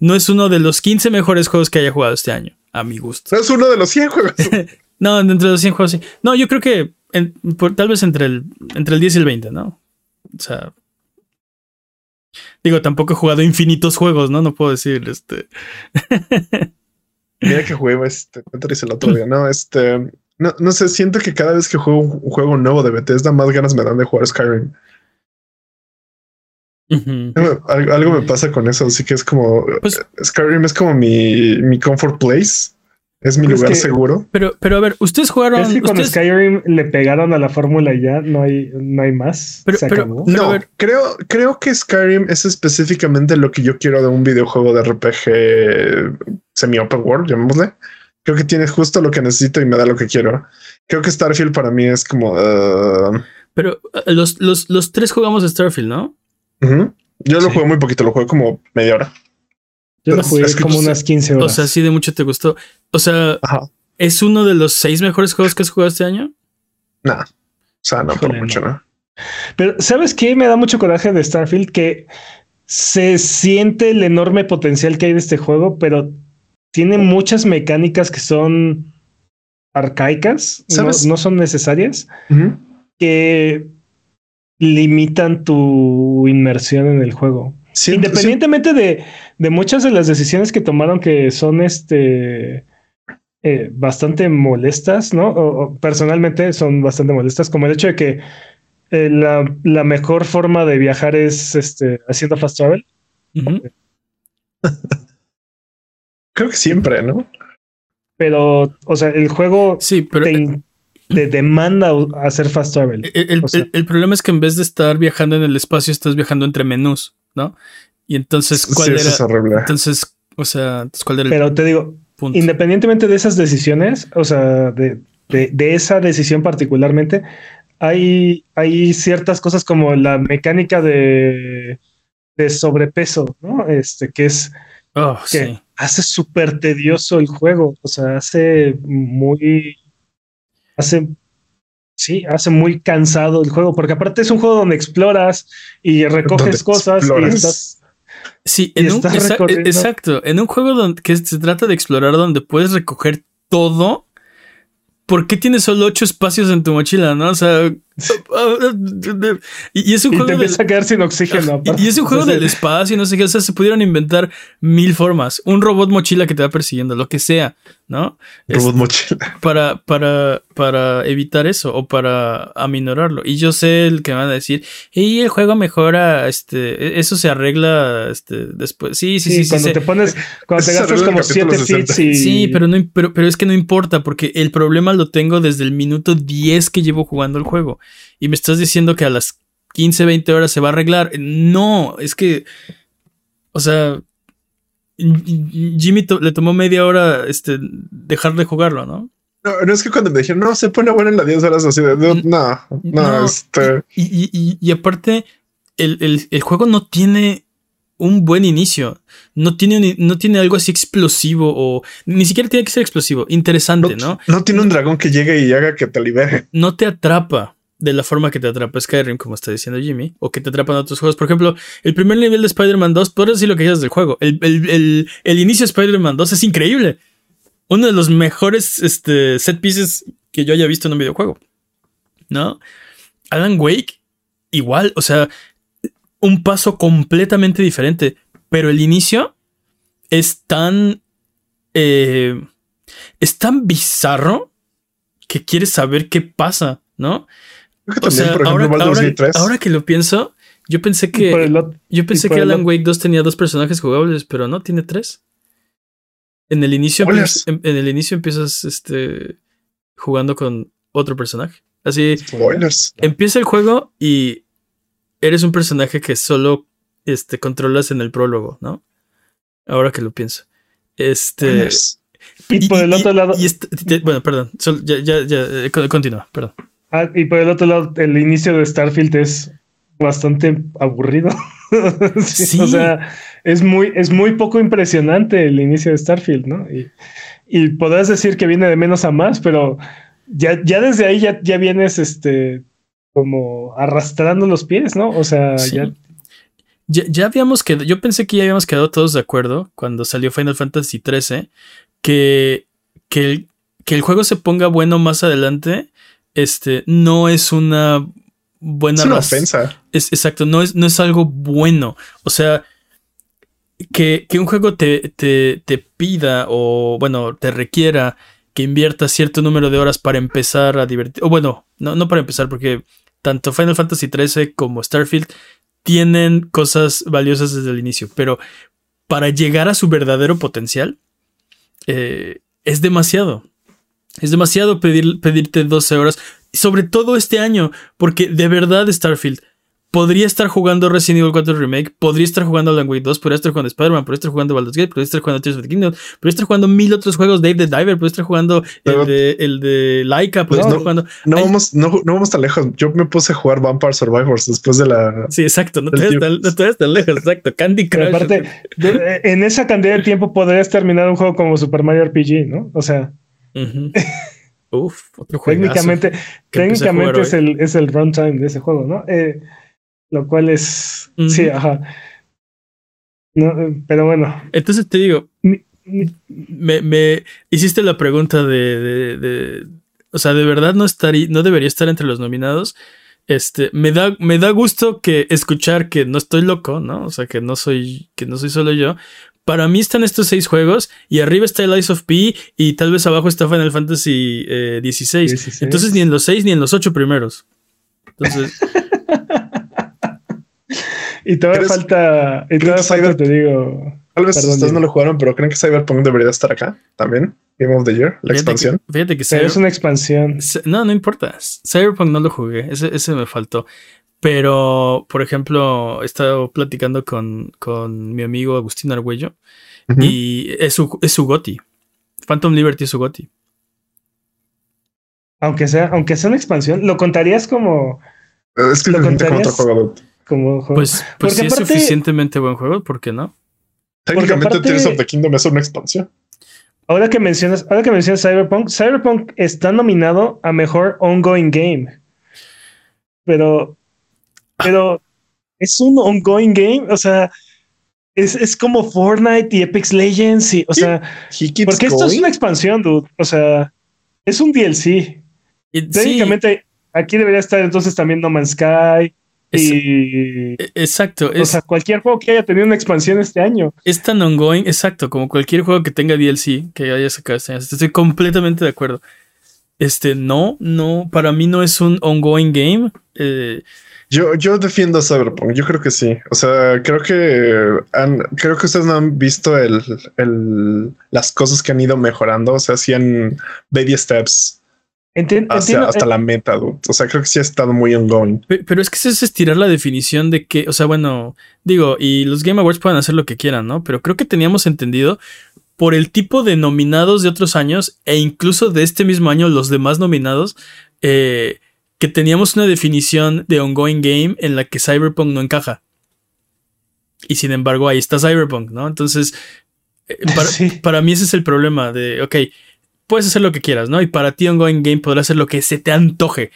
No es uno de los 15 mejores juegos que haya jugado este año, a mi gusto. Es uno de los 100 juegos. No, entre los 100 juegos sí. No, yo creo que en- por- tal vez entre el, entre el 10 y el 20, ¿no? O sea. Digo, tampoco he jugado infinitos juegos, ¿no? No puedo decir, este. Mira que juego este el otro día. No, este. No, no sé, siento que cada vez que juego un juego nuevo de Bethesda, más ganas me dan de jugar Skyrim. Algo me pasa con eso, así que es como Pues- Skyrim es como mi, mi comfort place, es mi lugar que- seguro. Pero, pero a ver, ustedes jugaron. Es que con ustedes- Skyrim le pegaron a la fórmula y ya, no hay, no hay más. Pero- Se pero- acabó. Pero a no, ver- creo, creo que Skyrim es específicamente lo que yo quiero de un videojuego de RPG semi-open world, llamémosle. Creo que tiene justo lo que necesito y me da lo que quiero. Creo que Starfield para mí es como. uh, Pero eh, los, los, los tres jugamos Starfield, ¿no? ujú. Yo lo jugué muy poquito, lo jugué como media hora. Yo lo es- jugué es que como tú- unas 15 horas. O sea, sí de mucho te gustó. O sea, Ajá. ¿es uno de los seis mejores juegos que has jugado este año? Nada. O sea, no por mucho, no. ¿no? Pero ¿sabes qué? Me da mucho coraje de Starfield que se siente el enorme potencial que hay de este juego, pero tiene muchas mecánicas que son arcaicas, no, ¿Sabes? no son necesarias, que limitan tu inmersión en el juego. Independientemente de, de muchas de las decisiones que tomaron que son este eh, bastante molestas, ¿no? O, o personalmente son bastante molestas, como el hecho de que eh, la, la mejor forma de viajar es este, haciendo fast travel. Creo que siempre, ¿no? Pero, o sea, el juego Sí, pero te, demanda hacer fast travel. El, el- O sea- el- el problema es que en vez de estar viajando en el espacio, estás viajando entre menús, ¿no? Y entonces, ¿cuál sí, eso era? es. Entonces, o sea, entonces, ¿cuál era el Pero te digo, punto? independientemente de esas decisiones, o sea, de, de- de esa decisión particularmente, hay, hay ciertas cosas como la mecánica de, de sobrepeso, ¿no? Este, que es Oh, que sí. hace súper tedioso el juego, o sea, hace muy, hace, sí, hace muy cansado el juego, porque aparte es un juego donde exploras y recoges cosas exploras. y estás, Sí, y en un, estás exa- recorriendo- exacto. En un juego donde, que se trata de explorar donde puedes recoger todo. ¿Por qué tienes solo ocho espacios en tu mochila? ¿No? O sea, y, es un Y juego te del- empieza a quedar sin oxígeno. y, y es un juego Entonces, del espacio, no sé qué. O sea, se pudieron inventar mil formas. Un robot mochila que te va persiguiendo, lo que sea, ¿no? Es- Robot mochila. para, para, para evitar eso o para aminorarlo. Y yo sé el que me van a decir, y el juego mejora, este, eso se arregla este, después. Sí, sí, sí, Sí, cuando te pones, cuando te gastas como el capítulo 7 60. fits y. Sí, pero, no, im- pero, pero es que no importa porque el problema lo tengo desde el minuto 10 que llevo jugando el juego. Y me estás diciendo que a las 15, 20 horas se va a arreglar. No, es que, o sea, Jimmy to- le tomó media hora este, dejar de jugarlo, ¿no? No, no es que cuando me dijeron, no, se pone bueno en las 10 horas así de, no, no, no, este, Y, y- y- y aparte, el, el- el juego no tiene un buen inicio. No tiene, no tiene algo así explosivo o ni siquiera tiene que ser explosivo, interesante, ¿no? no tiene un dragón que llegue y haga que te libere. No te atrapa de la forma que te atrapa Skyrim, como está diciendo Jimmy, o que te atrapan otros juegos. Por ejemplo, el primer nivel de Spider-Man 2, podrías decir lo que quieras del juego. El, el- el- el inicio de Spider-Man 2 es increíble. Uno de los mejores este, set pieces que yo haya visto en un videojuego. ¿No? Alan Wake, igual, o sea, un paso completamente diferente. Pero el inicio es tan. eh, es tan bizarro que quieres saber qué pasa, ¿no? Creo que O también, sea, por ejemplo, ahora, Baldur's ahora- Gate 3. ahora que lo pienso, yo pensé y que. el Yo pensé y que Alan Wake 2 tenía dos personajes jugables, pero no, tiene tres. En el inicio, en, en el inicio empiezas este, jugando con otro personaje. Así Spoilers. empieza el juego y eres un personaje que solo este, controlas en el prólogo, ¿no? Ahora que lo pienso. Este. Spoilers. Y por el otro lado, y este- te- bueno, perdón. sol- ya, ya, ya, eh, co- continúa, perdón. Ah, y por el otro lado, el inicio de Starfield es bastante aburrido. Sí, Sí. O sea, es muy, es muy poco impresionante el inicio de Starfield, ¿no? Y, y podrás decir que viene de menos a más, pero ya, ya desde ahí ya, ya vienes este como arrastrando los pies, ¿no? O sea, Sí. ya Ya, ya habíamos quedado, yo pensé que ya habíamos quedado todos de acuerdo cuando salió Final Fantasy XIII, que, que, el, que el juego se ponga bueno más adelante, este, no es una buena Es una ofensa. Es, exacto, no es, no es algo bueno. O sea, que, que un juego te, te, te pida o, bueno, te requiera que inviertas cierto número de horas para empezar a divertir. O bueno, no, no para empezar, porque tanto Final Fantasy XIII como Starfield tienen cosas valiosas desde el inicio, pero para llegar a su verdadero potencial eh, es demasiado. Es demasiado pedir, pedirte 12 horas, sobre todo este año, porque de verdad Starfield podría estar jugando Resident Evil 4 Remake, podría estar jugando Alan Wake 2, podría estar jugando Spider-Man, podría estar jugando Baldur's Gate, podría estar jugando Tears of the Kingdom, podría estar jugando mil otros juegos, Dave the Diver, podría estar jugando Pero- el de, el de Laika, podría Pues estar no. jugando... No Ay. vamos, no, no vamos tan lejos. Yo me puse a jugar Vampire Survivors después de la. Sí, exacto, no te tiempo. tan, no te tan lejos, exacto. Candy pero Crush. aparte, de- en esa cantidad de tiempo podrías terminar un juego como Super Mario RPG, ¿no? O sea, Ujú. Uf, otro juego. técnicamente, técnicamente es el, es el runtime de ese juego, ¿no? Eh, lo cual es. Sí, ajá. No, eh, pero bueno. Entonces te digo, mi- mi- me, me hiciste la pregunta de, de- de- o sea, de verdad no estaría, no debería estar entre los nominados. Este, me da, me da gusto que escuchar que no estoy loco, ¿no? O sea, que no soy, que no soy solo yo. Para mí están estos seis juegos y arriba está el Ice of P y tal vez abajo está Final Fantasy eh, 16. 16. Entonces ni en los seis ni en los ocho primeros. Entonces, y todavía ¿Crees- falta. Y todavía falta, Cyber- te digo. Tal vez Perdón, ustedes no lo jugaron, pero creen que Cyberpunk debería estar acá también. Game of the Year, la fíjate expansión. que, fíjate que Cyber- es una expansión. No, no importa. Cyberpunk no lo jugué. Ese, ese me faltó. Pero, por ejemplo, he estado platicando con, con mi amigo Agustín Argüello y es su, es su goti. Phantom Liberty es su goti. Aunque sea, aunque sea una expansión, ¿lo contarías como, Es que ¿Lo como contarías? juego. como juego? Pues, pues Porque si es suficientemente buen juego, ¿por qué no? Técnicamente aparte- Tears of the Kingdom es una expansión. Ahora que mencionas, ahora que mencionas Cyberpunk, Cyberpunk está nominado a mejor ongoing game. Pero, pero es un ongoing game, o sea, es, es como Fortnite y Apex Legends, y, o sea, porque esto es una expansión, dude. O sea, es un DLC. Sí, Técnicamente aquí debería estar entonces también No Man's Sky. y, e, exacto. o sea, cualquier juego que haya tenido una expansión este año. Es tan ongoing, exacto, como cualquier juego que tenga DLC que haya sacado este año. Estoy completamente de acuerdo. Este, no, no, para mí no es un ongoing game. Eh, yo, yo defiendo a Cyberpunk, yo creo que sí. O sea, creo que han, creo que ustedes no han visto el, el, las cosas que han ido mejorando. O sea, sí han baby steps hasta la meta. O sea, creo que sí ha estado muy ongoing. Pero, es que eso es estirar la definición de que, o sea, bueno, digo, y los Game Awards pueden hacer lo que quieran, ¿no? Pero creo que teníamos entendido por el tipo de nominados de otros años e incluso de este mismo año los demás nominados. Eh, que teníamos una definición de ongoing game en la que Cyberpunk no encaja. Y sin embargo, ahí está Cyberpunk, ¿no? Entonces, eh, para, mí ese es el problema de, ok, puedes hacer lo que quieras, ¿no? Y para ti ongoing game podrá hacer lo que se te antoje.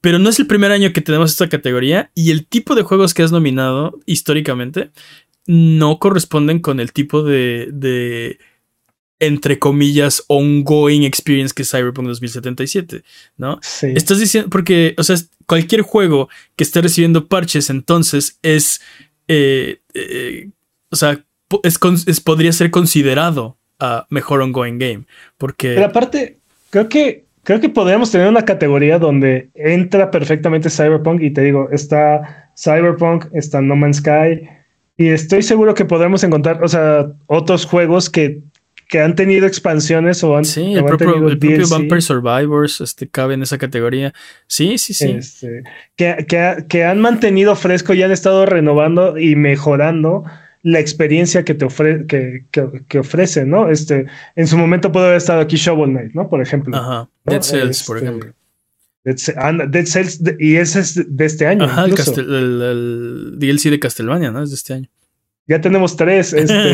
Pero no es el primer año que tenemos esta categoría y el tipo de juegos que has nominado históricamente no corresponden con el tipo de, de entre comillas, ongoing experience que es Cyberpunk 2077, ¿no? Sí. Estás diciendo, porque, o sea, cualquier juego que esté recibiendo parches, entonces es, eh, eh, o sea, es, podría ser considerado a mejor ongoing game, porque... Pero aparte, creo que, creo que podríamos tener una categoría donde entra perfectamente Cyberpunk y te digo, está Cyberpunk, está No Man's Sky, y estoy seguro que podremos encontrar, o sea, otros juegos que que han tenido expansiones o han, sí, el, propio, el propio, Vampire Survivors este, cabe en esa categoría. Sí, sí, sí. Este, que, que, han mantenido fresco y han estado renovando y mejorando la experiencia que te ofre que, que, ofrece, ¿no? Este, en su momento puede haber estado aquí Shovel Knight, ¿no? Por ejemplo. Ajá. Dead Cells, por este, ejemplo. Dead, Cells, y ese es de este año. Ajá, el, el, DLC de Castlevania, ¿no? Es de este año. Ya tenemos tres. Este,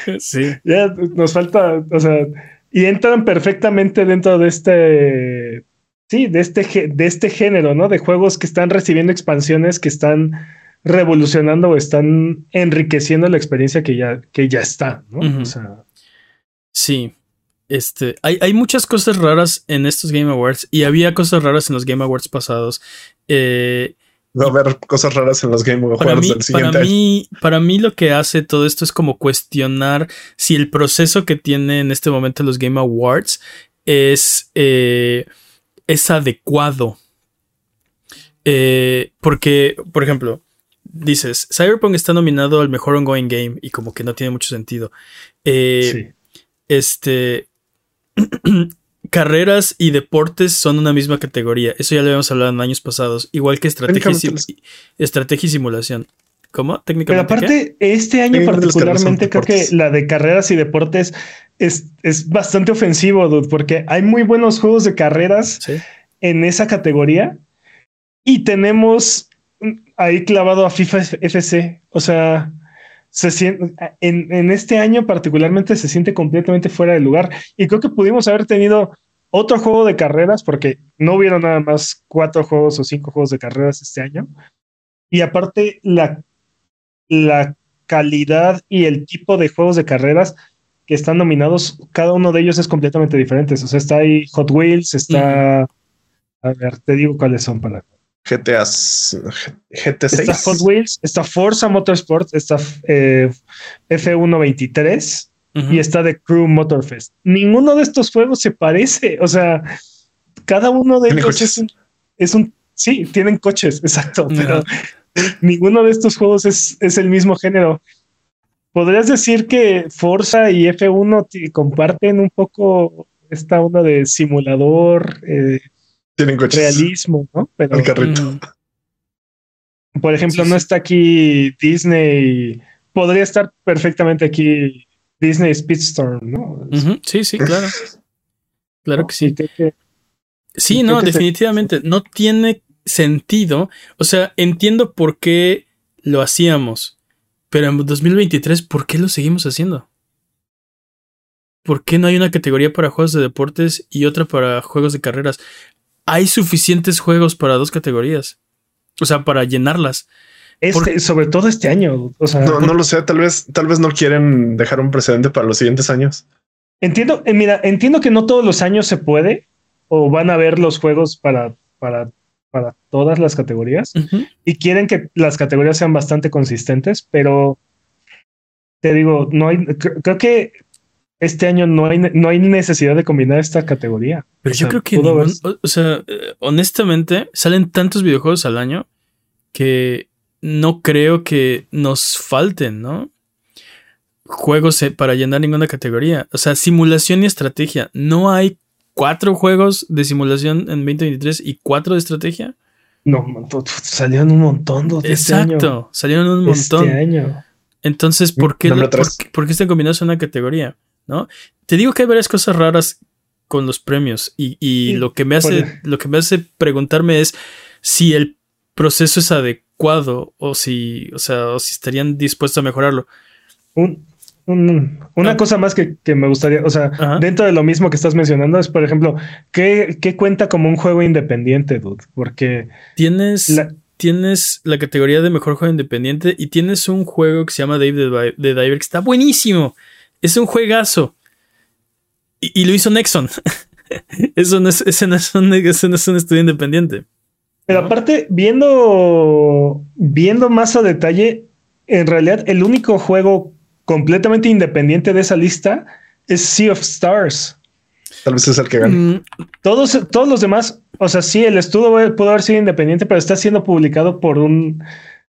sí. Ya nos falta, o sea, y entran perfectamente dentro de este, sí, de este, de este género, ¿no? De juegos que están recibiendo expansiones, que están revolucionando o están enriqueciendo la experiencia que ya, que ya está, ¿no? O sea. Sí. Este, hay, hay, muchas cosas raras en estos Game Awards y había cosas raras en los Game Awards pasados. Eh, Va a haber cosas raras en los Game Awards para mí, del siguiente para mí, para mí lo que hace todo esto es como cuestionar si el proceso que tiene en este momento los Game Awards es, eh, es adecuado. Eh, porque, por ejemplo, dices, Cyberpunk está nominado al mejor ongoing game y como que no tiene mucho sentido. Eh, sí. Este... carreras y deportes son una misma categoría. Eso ya lo habíamos hablado en años pasados. Igual que estrategia, y, estrategia y simulación. ¿Cómo? Técnicamente. Pero aparte, este año particularmente creo que la de carreras y deportes es, es bastante ofensivo, dude, porque hay muy buenos juegos de carreras en esa categoría y tenemos ahí clavado a FIFA FC. O sea, se siente, en, en, este año particularmente se siente completamente fuera de lugar. Y creo que pudimos haber tenido otro juego de carreras, porque no hubieron nada más cuatro juegos o cinco juegos de carreras este año. Y aparte, la, la calidad y el tipo de juegos de carreras que están nominados, cada uno de ellos es completamente diferente. O sea, está ahí Hot Wheels, está. A ver, te digo cuáles son para. GTA, GT6. Está Hot Wheels, está Forza Motorsport, está eh, F123, y está The Crew Motorfest. Ninguno de estos juegos se parece, o sea, cada uno de ellos es un, sí, tienen coches, exacto, pero ninguno de estos juegos es, es, el mismo género. ¿Podrías decir que Forza y F1 comparten un poco esta onda de simulador, eh, tienen coches. realismo, ¿no? Pero, el carrito. Mm, por ejemplo, no está aquí Disney. Podría estar perfectamente aquí Disney Speedstorm, ¿no? Sí, sí, claro. Claro que sí. sí, no, definitivamente. No tiene sentido. O sea, entiendo por qué lo hacíamos. Pero en 2023, ¿por qué lo seguimos haciendo? ¿Por qué no hay una categoría para juegos de deportes y otra para juegos de carreras? Hay suficientes juegos para dos categorías. O sea, para llenarlas. Este, sobre todo este año. O sea, no, no lo sé, tal vez, tal vez no quieren dejar un precedente para los siguientes años. Entiendo, eh, mira, entiendo que no todos los años se puede, o van a ver los juegos para, para, para todas las categorías y quieren que las categorías sean bastante consistentes, pero te digo, no hay, cre- creo que este año no hay, no hay necesidad de combinar esta categoría. Pero O yo sea, creo que ningún- o, o sea, eh, honestamente, salen tantos videojuegos al año que no creo que nos falten, ¿no? Juegos eh, para llenar ninguna categoría. O sea, simulación y estrategia. ¿No hay cuatro juegos de simulación en 2023 y cuatro de estrategia? No, salieron un montón de este año. Exacto, salieron un montón. Este año. Entonces, ¿por qué, por, qué- por qué están combinados en una categoría? ¿No? Te digo que hay varias cosas raras con los premios y, y Sí, lo, que me hace, lo que me hace preguntarme es si el proceso es adecuado o si, o sea, o si estarían dispuestos a mejorarlo. Un- un- una Ah. cosa más que, que me gustaría, o sea, Ajá. dentro de lo mismo que estás mencionando, es, por ejemplo, ¿qué, qué cuenta como un juego independiente, dude? Porque Tienes la, tienes la categoría de mejor juego independiente y tienes un juego que se llama Dave the Diver que está buenísimo. Es un juegazo. Y, y lo hizo Nexon. Eso no es, ese no es un, ese no es un estudio independiente. Pero aparte, viendo, viendo más a detalle, en realidad el único juego completamente independiente de esa lista es Sea of Stars. Tal vez es el que gane. Mm, Todos, todos los demás, o sea, sí, el estudio pudo haber sido independiente, pero está siendo publicado por un,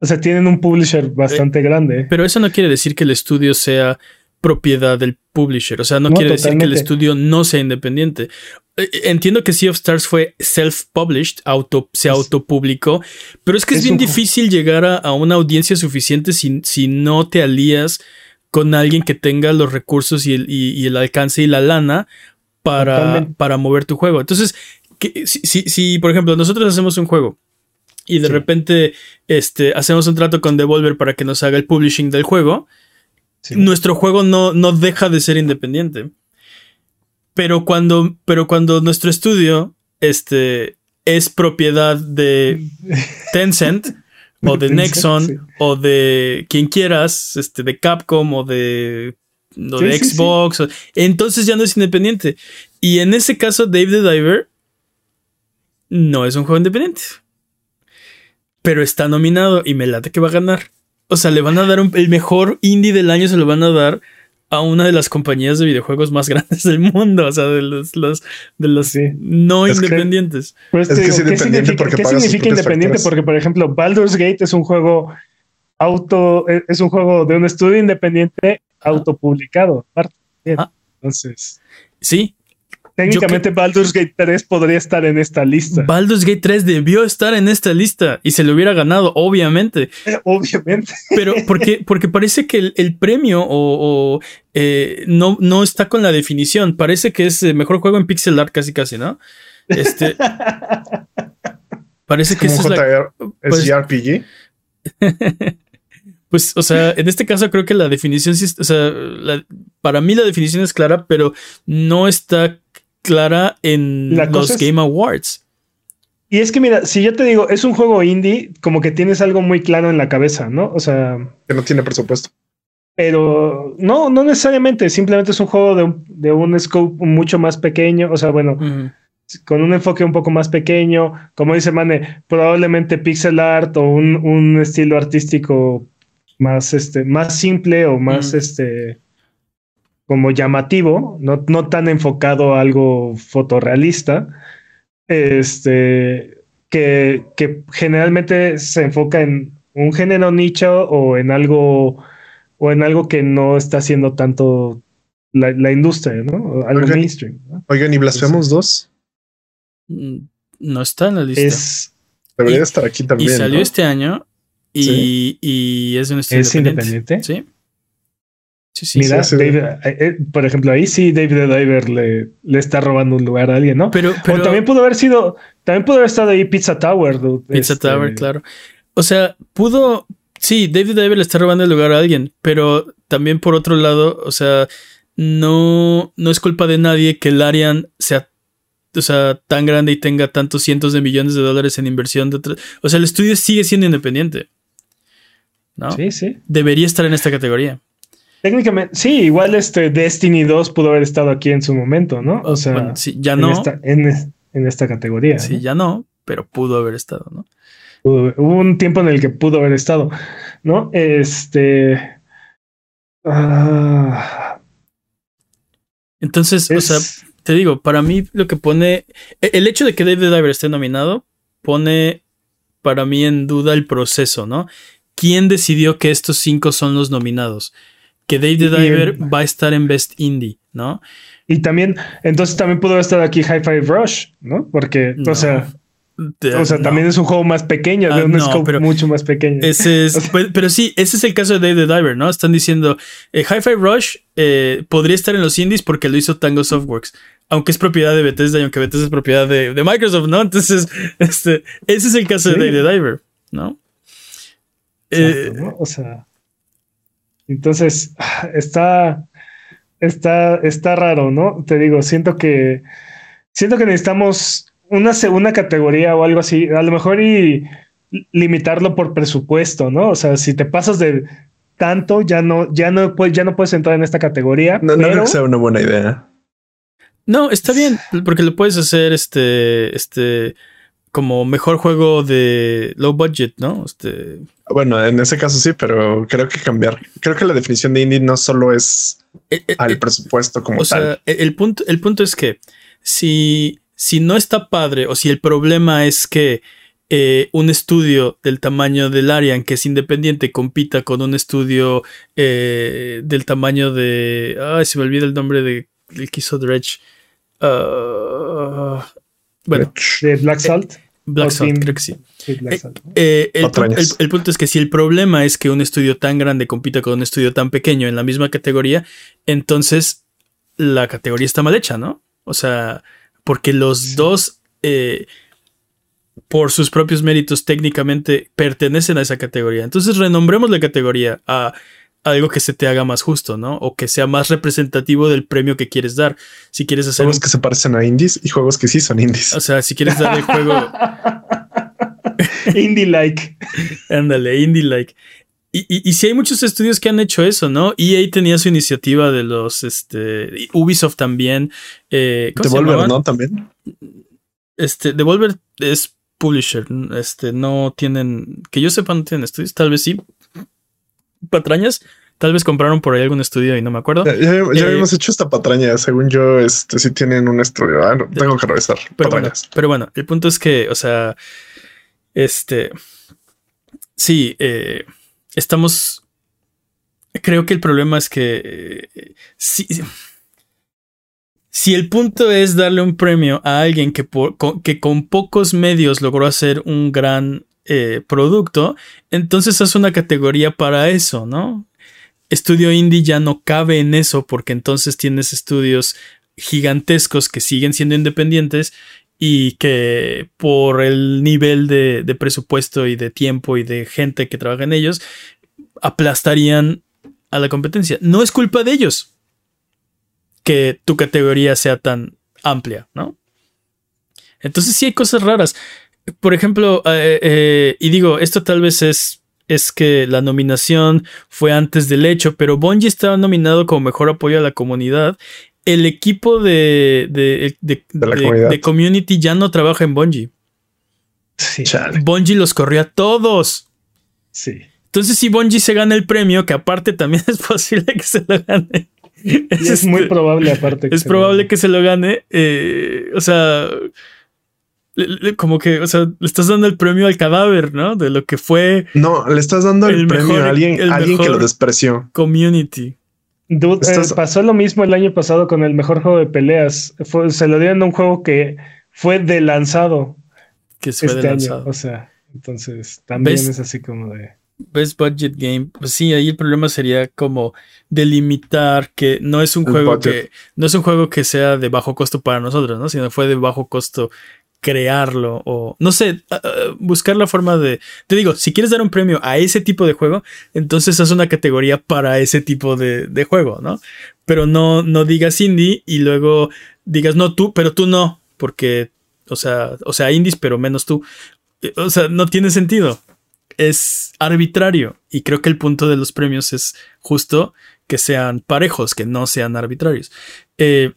o sea, tienen un publisher bastante grande. Pero eso no quiere decir que el estudio sea propiedad del publisher. O sea, no, No, quiere decir que el estudio no sea independiente. Eh, Entiendo que Sea of Stars fue self-published, auto, se autopublicó, pero es que es, es bien un difícil llegar a, a una audiencia suficiente si, si no te alías con alguien que tenga los recursos y el, y- y el alcance y la lana para, Totalmente. para mover tu juego. Entonces, que, si, si, si, por ejemplo, nosotros hacemos un juego y de Sí. repente este, hacemos un trato con Devolver para que nos haga el publishing del juego, Sí. nuestro juego no, no deja de ser independiente. Pero cuando, pero cuando nuestro estudio este, es propiedad de Tencent o de Tencent, Nexon sí. o de quien quieras, este, de Capcom o de, o Sí, de. Xbox, o- entonces ya no es independiente. Y en ese caso, Dave the Diver no es un juego independiente. Pero está nominado y me late que va a ganar. O sea, le van a dar un- el mejor indie del año, se lo van a dar a una de las compañías de videojuegos más grandes del mundo. O sea, de los, los- de los Sí. no Es que- independientes. Pues Es te que es digo, ¿qué significa, qué independiente? factores. Porque, por ejemplo, Baldur's Gate es un juego auto, eh, es un juego de un estudio independiente autopublicado. aparte. Ah. Entonces, Sí, técnicamente Baldur's Gate 3 podría estar en esta lista. Baldur's Gate 3 debió estar en esta lista y se lo hubiera ganado, obviamente. Eh, Obviamente. Pero porque, porque parece que el, el premio o, o, eh, no, no está con la definición. Parece que es el mejor juego en pixel art, casi casi, ¿no? Este. parece que es la, pues- es JRPG. Pues, o sea, en este caso creo que la definición o sea, la- para mí la definición es clara, pero no está clara en La los Game Awards. Y es que mira, si yo te digo, es un juego indie, como que tienes algo muy claro en la cabeza, ¿no? O sea, Que no tiene presupuesto. pero no, no necesariamente, simplemente es un juego de un, de un scope mucho más pequeño, o sea, bueno, con un enfoque un poco más pequeño, como dice Mane, probablemente pixel art o un, un estilo artístico más, este, más simple o más, Mm. este, como llamativo, no, no tan enfocado a algo fotorrealista, este, que, que generalmente se enfoca en un género nicho o en algo, o en algo que no está haciendo tanto la, la industria, ¿no? Algo Oigan, mainstream. ¿no? Oigan, ¿y Blasphemous 2? Mm, No está en la lista. Es, Debería Y- estar aquí y también. salió ¿no? este año y, Sí. y es un estudio ¿Es independiente? Sí. Sí, sí. Mira, sí. David- eh, eh, por ejemplo, ahí sí David the Diver le, le está robando un lugar a alguien, ¿no? Pero, pero o también pudo haber sido, también pudo haber estado ahí Pizza Tower, dude. Pizza Este, Tower, claro. O sea, pudo. Sí, David Diver le está robando el lugar a alguien, pero también por otro lado, o sea, no, no es culpa de nadie que el Arian sea, o sea, tan grande y tenga tantos cientos de millones de dólares en inversión. De o sea, el estudio sigue siendo independiente. ¿No? Sí, sí. Debería estar en esta categoría. Técnicamente, sí, igual este Destiny 2 pudo haber estado aquí en su momento, ¿no? O sea, Bueno, sí, ya en, no. esta, en, es- en esta categoría. Sí, ya no, pero pudo haber estado, ¿no? hubo un tiempo en el que pudo haber estado, ¿no? Este. Ah. Entonces, o sea, te digo, para mí lo que pone. E-, el hecho de que David Diver esté nominado pone para mí en duda el proceso, ¿no? ¿Quién decidió que estos cinco son los nominados? Que David Diver va a estar en Best Indie, ¿no? Y también, entonces también pudo estar aquí High Five Rush, ¿no? Porque, o sea o sea, también es un juego más pequeño, de ah, un scope mucho más pequeño. Ese es, pero, sí, ese es el caso de Dave the Diver, ¿no? Están diciendo, eh, Hi-Fi Rush eh, podría estar en los indies porque lo hizo Tango Softworks, aunque es propiedad de Bethesda y aunque Bethesda es propiedad de, Microsoft, ¿no? Entonces, este, ese es el caso de Dave the Diver, ¿no? Eh, o sea, entonces, está, está, está raro, ¿no? Te digo, siento que, siento que necesitamos una segunda categoría o algo así, a lo mejor y limitarlo por presupuesto, ¿no? O sea, si te pasas de tanto, ya no, ya no, puedes, ya no puedes entrar en esta categoría. No, no creo que sea una buena idea. No, está bien, porque lo puedes hacer este, este, como mejor juego de low budget, ¿no? Este. Bueno, en ese caso sí, pero creo que cambiar. Creo que la definición de indie no solo es eh, eh, al eh, presupuesto como o Sea, el punto, el punto es que si si no está padre o si el problema es que eh, un estudio del tamaño del Arian, que es independiente, compita con un estudio eh, del tamaño de. Ay, se me olvida el nombre de, del que hizo Dredge. Ah, bueno. ¿De Black Salt? Black Salt, creo que sí. Eh, el, el, punto es que si el problema es que un estudio tan grande compita con un estudio tan pequeño en la misma categoría, entonces la categoría está mal hecha, ¿no? O sea, porque los dos, eh, por sus propios méritos, técnicamente pertenecen a esa categoría. Entonces renombremos la categoría a algo que se te haga más justo, ¿no? O que sea más representativo del premio que quieres dar. Si quieres hacer. Juegos que se parecen a indies y juegos que sí son indies. O sea, si quieres dar el juego. indie-like. Ándale, indie-like. Y, si hay muchos estudios que han hecho eso, ¿no? EA tenía su iniciativa de los, este, Ubisoft también. Eh, Devolver, ¿no? También. Este, Devolver es publisher, este, no tienen, que yo sepa, no tienen estudios, tal vez sí. Patrañas, tal vez compraron por ahí algún estudio y no me acuerdo. Ya, ya, habíamos eh, hecho esta patraña, según yo, este, sí tienen un estudio. Ah, tengo que revisar. Pero bueno, pero bueno, el punto es que, o sea, este, sí, eh estamos... Creo que el problema es que eh, si, si el punto es darle un premio a alguien que, con, que con pocos medios logró hacer un gran eh, producto, entonces haz una categoría para eso, ¿no? Estudio indie ya no cabe en eso porque entonces tienes estudios gigantescos que siguen siendo independientes y que por el nivel de, de, presupuesto y de tiempo y de gente que trabaja en ellos, aplastarían a la competencia. No es culpa de ellos que tu categoría sea tan amplia, ¿no? Entonces sí hay cosas raras. Por ejemplo, eh, eh, y digo, esto tal vez es, es que la nominación fue antes del hecho, pero Bungie estaba nominado como mejor apoyo a la comunidad el equipo de, de, community ya no trabaja en Bungie. Sí. Bungie los corrió a todos. Sí. Entonces, si Bungie se gana el premio, que aparte también es posible que se lo gane. Es, muy este, probable, aparte. es probable que se lo gane. Eh, o sea, como que, o sea, le estás dando el premio al cadáver, ¿no? De lo que fue. No, le estás dando el, premio a alguien, alguien que lo despreció. Community. Dude, eh, pasó lo mismo el año pasado con el mejor juego de peleas. se lo dieron a un juego que fue de lanzado. Que fue este lanzado. Año. O sea, entonces también es así como de. Best Budget Game. Pues sí, ahí el problema sería como delimitar que no es un juego que. No es un juego que sea de bajo costo para nosotros, ¿no? Sino fue de bajo costo crearlo o no sé, buscar la forma de... Te digo, si quieres dar un premio a ese tipo de juego, entonces haz una categoría para ese tipo de, de juego, ¿no? Pero no, no digas indie y luego digas no tú, pero tú no, porque, o sea, o sea, indies, pero menos tú. O sea, no tiene sentido. Es arbitrario y creo que el punto de los premios es justo que sean parejos, que no sean arbitrarios. Eh,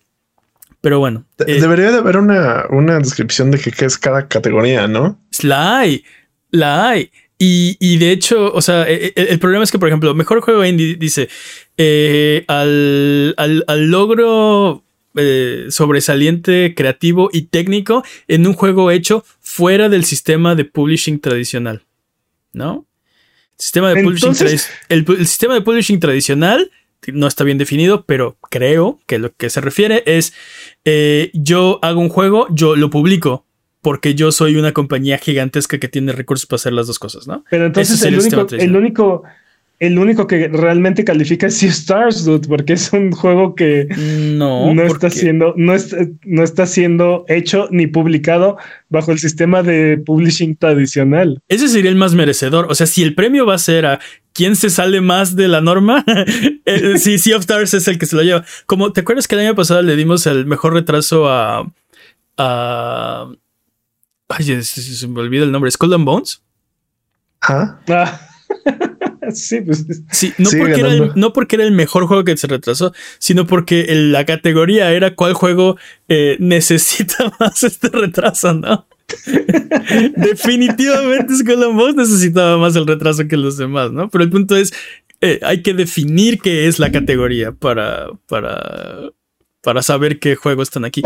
Pero bueno. Eh, debería de haber una, una descripción de qué es cada categoría, ¿no? La hay, la hay. Y, de hecho, o sea, e, e, el, problema es que, por ejemplo, mejor juego indie dice eh, al, al, logro eh, sobresaliente, creativo y técnico en un juego hecho fuera del sistema de publishing tradicional. ¿No? Sistema de publishing el, el, sistema de publishing tradicional no está bien definido, pero creo que lo que se refiere es eh, yo hago un juego, yo lo publico, porque yo soy una compañía gigantesca que tiene recursos para hacer las dos cosas, ¿no? Pero entonces el único, el único, el único que realmente califica es Sea Stars, dude, porque es un juego que no, no está siendo, no, no está siendo hecho ni publicado bajo el sistema de publishing tradicional. Ese sería el más merecedor. O sea, si el premio va a ser a quién se sale más de la norma, eh, sí, Sea of Stars es el que se lo lleva. Como te acuerdas que el año pasado le dimos el mejor retraso a. a ay, se, me olvida el nombre. ¿Skull and Bones? Ah. sí, pues. Sí, no porque, era el, no porque, era el, mejor juego que se retrasó, sino porque la categoría era cuál juego eh, necesita más este retraso, ¿no? Definitivamente Skull necesitaba más el retraso que los demás, ¿no? Pero el punto es, eh, hay que definir qué es la categoría para, para, para saber qué juegos están aquí.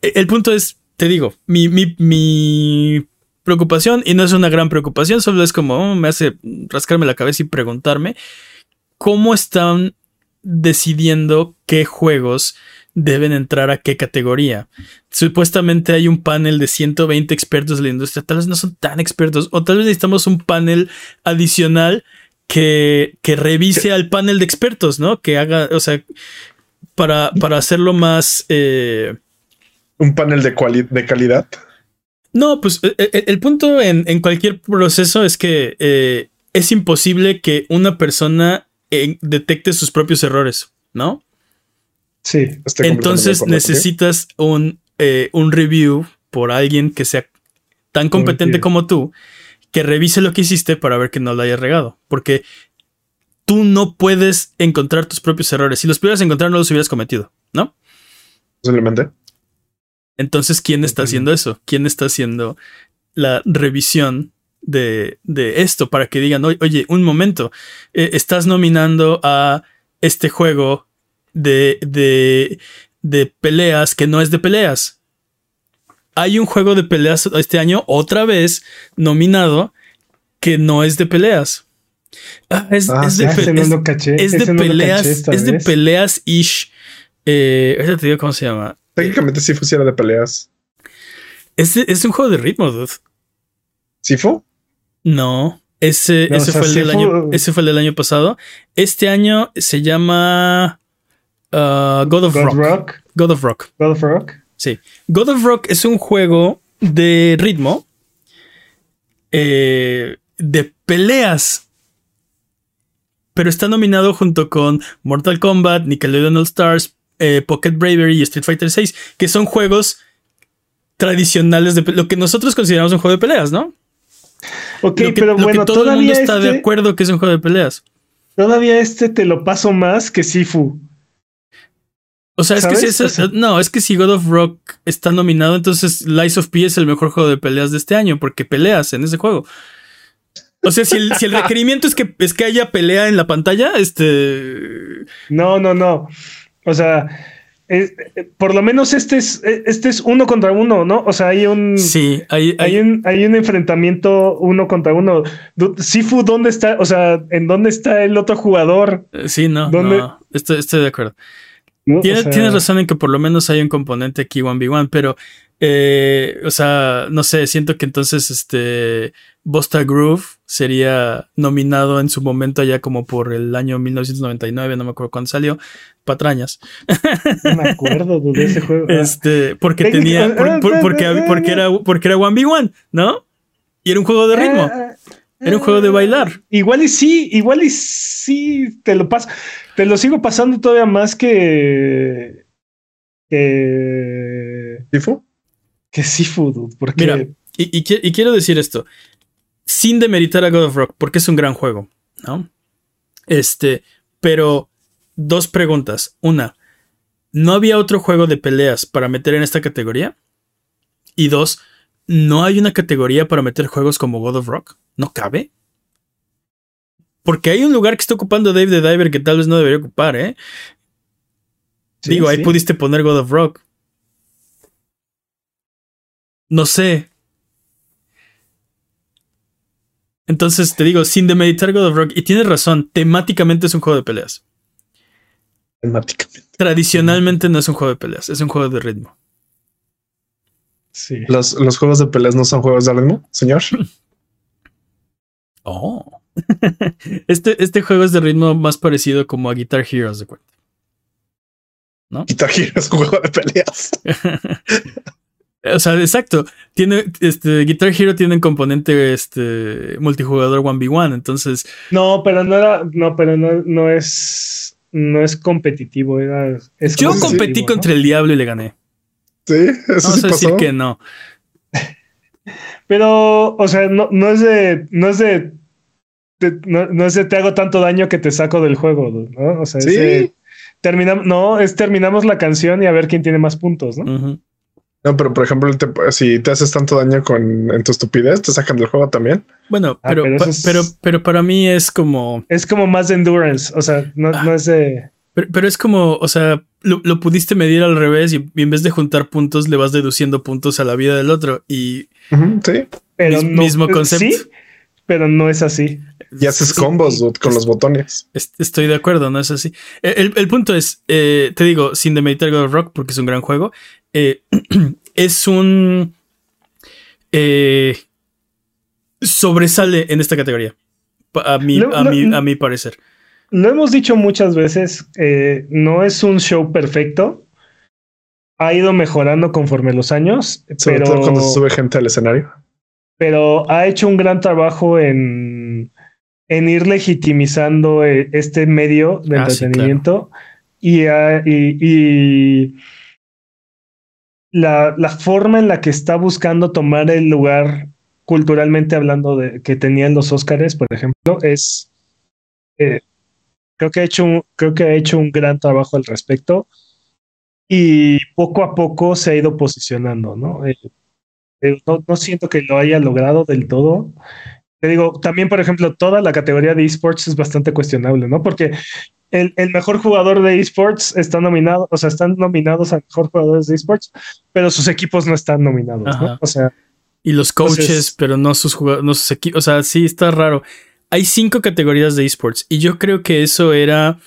E, el punto es, te digo, mi, mi, mi preocupación, y no es una gran preocupación, solo es como oh, me hace rascarme la cabeza y preguntarme cómo están decidiendo qué juegos deben entrar a qué categoría. Supuestamente hay un panel de 120 expertos de la industria, tal vez no son tan expertos, o tal vez necesitamos un panel adicional que, que revise al panel de expertos, ¿no? Que haga, o sea, para, para hacerlo más... Eh, un panel de, de calidad. No, pues eh, eh, el, punto en, cualquier proceso es que eh, es imposible que una persona detecte sus propios errores, ¿no? Sí. Entonces necesitas un, un, review por alguien que sea tan competente como tú, que revise lo que hiciste para ver que no lo hayas regado. Porque tú no puedes encontrar tus propios errores. Si los pudieras encontrar, no los hubieras cometido, ¿no? Posiblemente. Entonces, ¿quién está haciendo eso? ¿Quién está haciendo la revisión de, esto para que digan, oye, un momento, eh, estás nominando a este juego de, de, de peleas que no es de peleas? Hay un juego de peleas este año, otra vez nominado, que no es de peleas. es, de, peleas, es de peleas ish. Eh, te digo cómo se llama. Técnicamente sí fuera de peleas. Es, es un juego de ritmo, dude. ¿Sifo? No. Ese, ese, fue el del año, ese fue el del año pasado. Este año se llama uh, God of Rock. God of Rock. God of Rock. Sí. God of Rock es un juego de ritmo eh, de peleas. Pero está nominado junto con Mortal Kombat, Nickelodeon All Stars, eh, Pocket Bravery y Street Fighter VI, que son juegos tradicionales de lo que nosotros consideramos un juego de peleas, ¿no? Ok, pero bueno, todo el mundo está de este acuerdo que es un juego de peleas. Todavía este te lo paso más que Sifu. O sea, es que si no, es que si God of Rock está nominado, entonces Lies of P es el mejor juego de peleas de este año, porque peleas en ese juego. O sea, si el, si el requerimiento es que, es que haya pelea en la pantalla, este. No, no, no. O sea, por lo menos este es, este es uno contra uno, ¿no? O sea, hay un. Sí, hay, hay, un, hay un enfrentamiento uno contra uno. Sifu, ¿dónde está? O sea, ¿en dónde está el otro jugador? Eh, sí, no, no estoy, estoy de acuerdo. Tienes, razón en que por lo menos hay un componente aquí 1v1, pero eh, o sea, no sé, siento que entonces este Bosta Groove sería nominado en su momento allá como por el año 1999, no me acuerdo cuándo salió, patrañas. No me acuerdo de ese juego. Este, porque tenía, porque, porque era, porque era 1v1, ¿no? Y era un juego de ritmo. Era un juego de bailar. Igual y sí, igual y sí, te lo paso. Te lo sigo pasando todavía más que. que. ¿Tifo? Que Sifu, porque. Mira, y, y, quiero decir esto. Sin demeritar a God of Rock, porque es un gran juego, ¿no? Este, pero dos preguntas. Una, no había otro juego de peleas para meter en esta categoría. Y dos, no hay una categoría para meter juegos como God of Rock. No cabe. Porque hay un lugar que está ocupando Dave the Diver que tal vez no debería ocupar, ¿eh? Digo, ahí pudiste poner God of Rock. No sé. Entonces te digo, sin demeditar God of Rock, y tienes razón, temáticamente es un juego de peleas. Temáticamente. Tradicionalmente no es un juego de peleas, es un juego de ritmo. Sí. ¿Los, los juegos de peleas no son juegos de ritmo, señor? oh. este, este juego es de ritmo más parecido como a Guitar Heroes de cuenta. ¿No? Guitar Hero es un juego de peleas. o sea, exacto. Tiene, este, Guitar Hero tiene un componente este, multijugador 1v1, entonces. No, pero no era. No, pero no, no es. No es competitivo. Era, Yo competí contra el diablo y le gané. Sí, eso Vamos a decir que no. Pero, o sea, no, no es de. No es de. No, es de te hago tanto daño que te saco del juego, ¿no? O sea, es de, terminamos, no, es terminamos la canción y a ver quién tiene más puntos, ¿no? No, pero por ejemplo, si te haces tanto daño con en tu estupidez, te sacan del juego también. Bueno, ah, pero, pero, pero, para mí es como. Es como más de endurance. O sea, no, no es de. Pero, es como, o sea, lo, pudiste medir al revés y, en vez de juntar puntos, le vas deduciendo puntos a la vida del otro. Y. sí. Pero mismo concepto. Sí, pero no es así. Y haces combos con los botones. Estoy de acuerdo, no es así. El, punto es, eh, te digo, sin demeritar God of Rock, porque es un gran juego, eh, es un... Eh, sobresale en esta categoría, a mi, a, mi, a mi parecer. Lo hemos dicho muchas veces, no es un show perfecto, ha ido mejorando conforme los años. Sobre pero, todo cuando se sube gente al escenario. Pero ha hecho un gran trabajo en, en ir legitimizando este medio de ah, entretenimiento y, y, la, la, forma en la que está buscando tomar el lugar culturalmente hablando de que tenían los Óscares, por ejemplo, es eh, creo que ha hecho un, creo que ha hecho un gran trabajo al respecto y poco a poco se ha ido posicionando, ¿no? Eh, eh, no, no, siento que lo haya logrado del todo. Te digo, también, por ejemplo, toda la categoría de esports es bastante cuestionable, ¿no? Porque el, mejor jugador de esports está nominado, o sea, están nominados a mejor jugadores de esports, pero sus equipos no están nominados, ¿no? O sea. Y los coaches, pero no sus jugadores, no sus equipos. O sea, sí está raro. Hay cinco categorías de esports y yo creo que eso era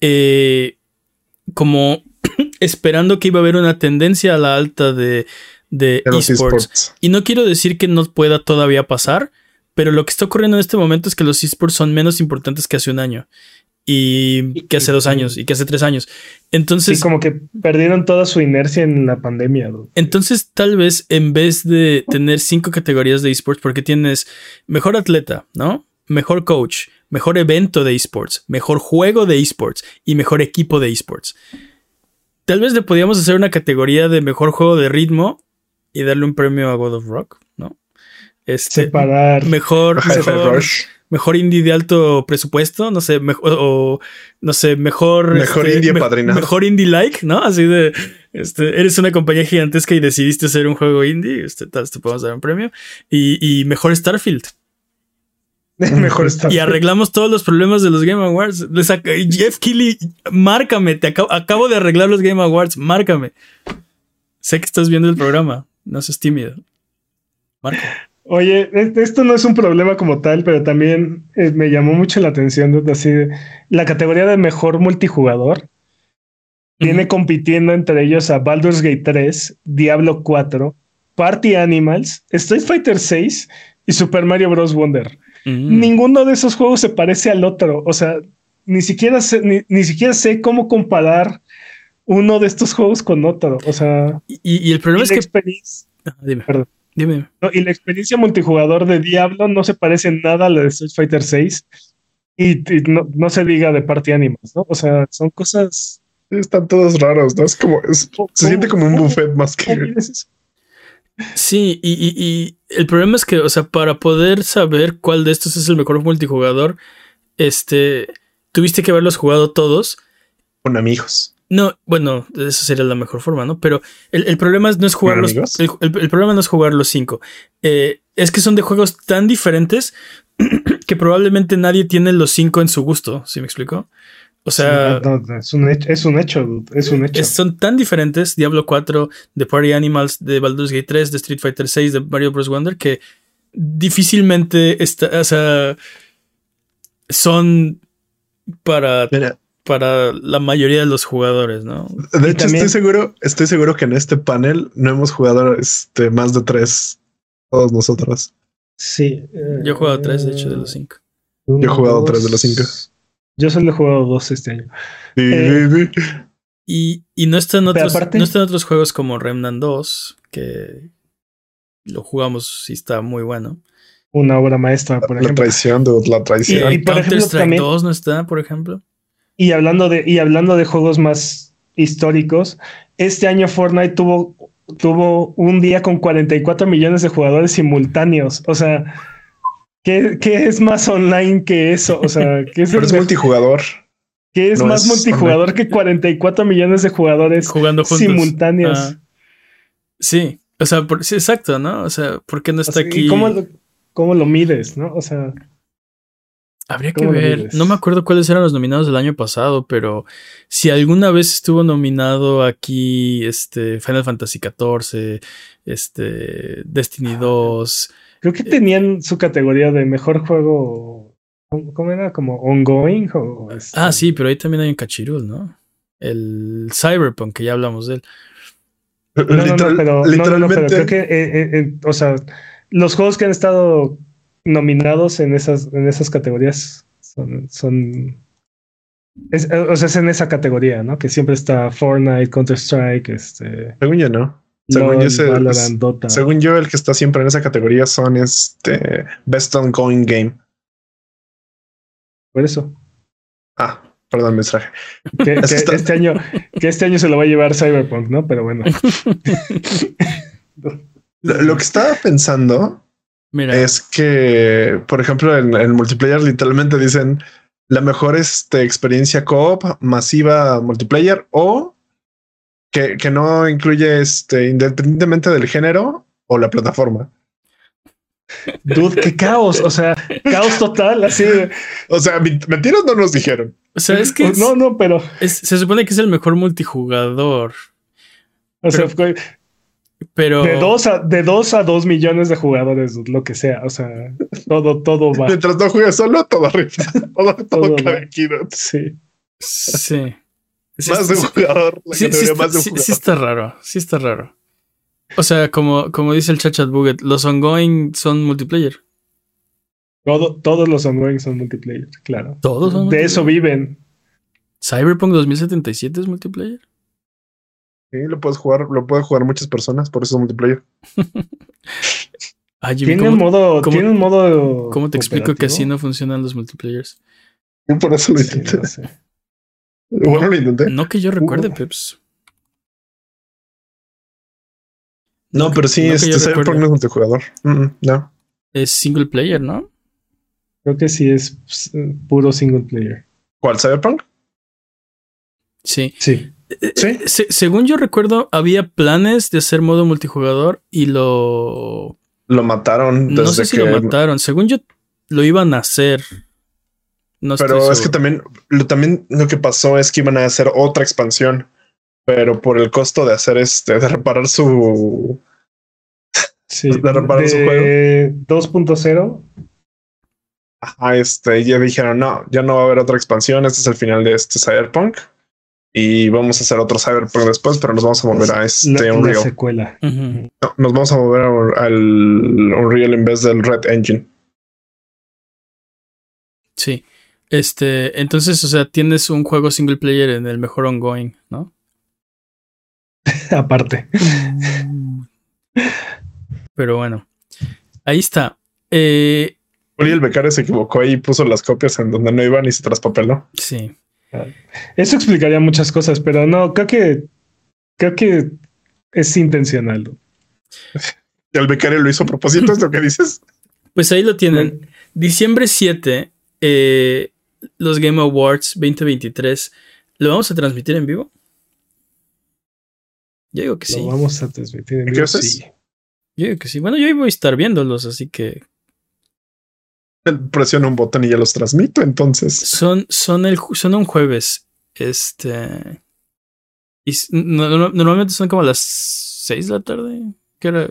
eh, como esperando que iba a haber una tendencia a la alta de, de esports. Y no quiero decir que no pueda todavía pasar, pero lo que está ocurriendo en este momento es que los esports son menos importantes que hace un año y que hace dos años y que hace tres años. Entonces. Sí, como que perdieron toda su inercia en la pandemia. Entonces, tal vez en vez de tener cinco categorías de esports, porque tienes mejor atleta, ¿no? Mejor coach, mejor evento de esports, mejor juego de esports y mejor equipo de esports. Tal vez le podíamos hacer una categoría de mejor juego de ritmo y darle un premio a God of Rock. Este, Separar. Mejor, mejor, mejor, indie de alto presupuesto, no sé, mejor, o no sé, mejor. Mejor este, indie padrina. Mejor indie like, ¿no? Así de, este, eres una compañía gigantesca y decidiste hacer un juego indie, este, tal, te podemos dar un premio. Y, y mejor Starfield. mejor Starfield. Y arreglamos todos los problemas de los Game Awards. Jeff Keighley, márcame, te acabo, acabo de arreglar los Game Awards, márcame. Sé que estás viendo el programa, no seas tímido. Marca. Oye, esto no es un problema como tal, pero también eh, me llamó mucho la atención de así la categoría de mejor multijugador. Viene compitiendo entre ellos a Baldur's Gate 3, Diablo 4, Party Animals, Street Fighter 6 y Super Mario Bros. Wonder. Mm. Ninguno de esos juegos se parece al otro. O sea, ni siquiera sé, ni, siquiera sé cómo comparar uno de estos juegos con otro. O sea, y, el problema es que. dime. Perdón y la experiencia multijugador de Diablo no se parece en nada a la de Street Fighter 6 y, no, se diga de Party Animals, ¿no? O sea, son cosas. Están todos raros, ¿no? Es como. se siente como un buffet más que. Sí, y, el problema es que, o sea, para poder saber cuál de estos es el mejor multijugador, este. Tuviste que haberlos jugado todos. Con amigos. No, bueno, esa sería la mejor forma, ¿no? Pero el, el problema no es jugar ¿Con los. El, el- el problema no es jugar los cinco. Eh, es que son de juegos tan diferentes que probablemente nadie tiene los cinco en su gusto. ¿Sí me explico? O sea, No, no, es, un hecho, es un hecho, dude, es un hecho. es- son tan diferentes: Diablo 4, de Party Animals, de Baldur's Gate 3, de Street Fighter 6, de Mario Bros. Wonder, que difícilmente está. O sea, son para, Mira, para la mayoría de los jugadores, ¿no? de Y hecho, también- estoy seguro, estoy seguro que en este panel no hemos jugado este, más de tres, todos nosotros. Sí. eh, Yo he jugado tres, de hecho, de los cinco. uno, Yo he jugado dos. tres de los cinco. Yo solo he jugado dos este año. Sí, Eh, sí, sí. Y, y no están otros, aparte- no están otros juegos como Remnant 2, que lo jugamos y está muy bueno. Una obra maestra, por La ejemplo. traición, dude, la traición. Y- por ejemplo, Counter-Strike también- 2 no está, por ejemplo. Y hablando de, y hablando de juegos más históricos, este año Fortnite tuvo, tuvo un día con 44 millones de jugadores simultáneos. O sea, ¿qué, qué es más online que eso? O sea, ¿qué es, Pero es multijugador. qué es no más es multijugador que 44 millones de jugadores Jugando juntos. simultáneos? Ah, sí, o sea, por- sí, exacto, ¿no? O sea, ¿por qué no O está sea, ¿y aquí? ¿cómo, lo- cómo lo mides? ¿no? O sea, Habría que ver. No me acuerdo cuáles eran los nominados del año pasado, pero si alguna vez estuvo nominado aquí este Final Fantasy XIV, este Destiny 2, creo que tenían su categoría de mejor juego. ¿Cómo era? ¿Como ongoing? O este- Ah, sí, pero ahí también hay un cachirul, ¿no? El Cyberpunk, que ya hablamos de él. No, no, pero, no, no, no, literalmente. pero creo que, eh, eh, eh, o sea, los juegos que han estado nominados en esas, en esas categorías son, son es- eh, o sea, es en esa categoría, ¿no? Que siempre está Fortnite, Counter Strike, este, Según yo, no. Según LOL, yo, Valorant, Dota. Según yo, el que está siempre en esa categoría son este Best Ongoing Game. Por eso. Ah, perdón, me distraje. Que, está- este año, que este año se lo va a llevar Cyberpunk, ¿no? Pero bueno. Lo que estaba pensando Mira, es que, por ejemplo, en el multiplayer literalmente dicen la mejor este, experiencia co-op masiva multiplayer o que, que no incluye este independientemente del género o la plataforma. Dude, qué caos. O sea, caos total, así de. O sea, mentiras no nos dijeron. o sea, es que es- No, no, pero. es- se supone que es el mejor multijugador, O sea, Pero- fue pero de dos a de dos a dos millones de jugadores, lo que sea. O sea, todo, todo va. Mientras no juegues solo, todo arriba. Todo, todo, Todo cabe va. aquí, ¿no? Sí. sí. Sí, Más de un jugador. La sí, sí categoría está, más de un jugador. sí está raro, sí está raro. O sea, como, como dice el Chachat Buget, los ongoing son multiplayer. Todo, todos los ongoing son multiplayer, claro. Todos son De eso viven. Cyberpunk 2077 es multiplayer. Sí, lo puedes jugar, lo pueden jugar muchas personas, por eso es multiplayer. Ah, Jimmy, Tiene un ¿cómo, modo. cómo- Tiene un modo. cómo te explico que así no funcionan los multiplayers? Y por eso lo Sí, intenté. no sé. Bueno, lo intenté. No que yo recuerde, Uh. Peps. No, pero sí, no este yo no es multijugador. Mm, mm, no. Es single player, ¿no? Creo que sí es eh, puro single player. ¿Cuál Cyberpunk? Sí. Sí. Sí. Eh, se- según yo recuerdo, había planes de hacer modo multijugador y lo. Lo mataron desde No sé si que. lo mataron. Según yo, lo iban a hacer. No estoy pero es que también lo, también lo que pasó es que iban a hacer otra expansión. Pero por el costo de hacer este, de reparar su. Sí. ¿De reparar su De 2.0. Ajá, este, ya dijeron, no, ya no va a haber otra expansión. Este es el final de este Cyberpunk. Y vamos a hacer otro Cyberpunk después, pero nos vamos a mover a este La, la Unreal. secuela. Ujú. No, nos vamos a mover a- al Unreal en vez del Red Engine. Sí. Este, entonces, o sea, tienes un juego single player en el mejor ongoing, ¿no? Aparte. Pero bueno, ahí está. Eh, Uri el becario se equivocó y puso las copias en donde no iban y se traspapeló. sí. Eso explicaría muchas cosas, pero no, creo que. Creo que es intencional. el becario lo hizo a propósito, es lo que dices. Pues ahí lo tienen. Diciembre 7, eh, los Game Awards 2023. ¿Lo vamos a transmitir en vivo? Yo digo que sí. Lo vamos a transmitir en ¿Qué vivo. haces? Sí. Yo digo que sí. Bueno, yo ahí voy a estar viéndolos, así que Presiono un botón y ya los transmito. Entonces, son, son, el, son un jueves. Este. Y s- no- no- normalmente son como a las 6 de la tarde. ¿Qué hora?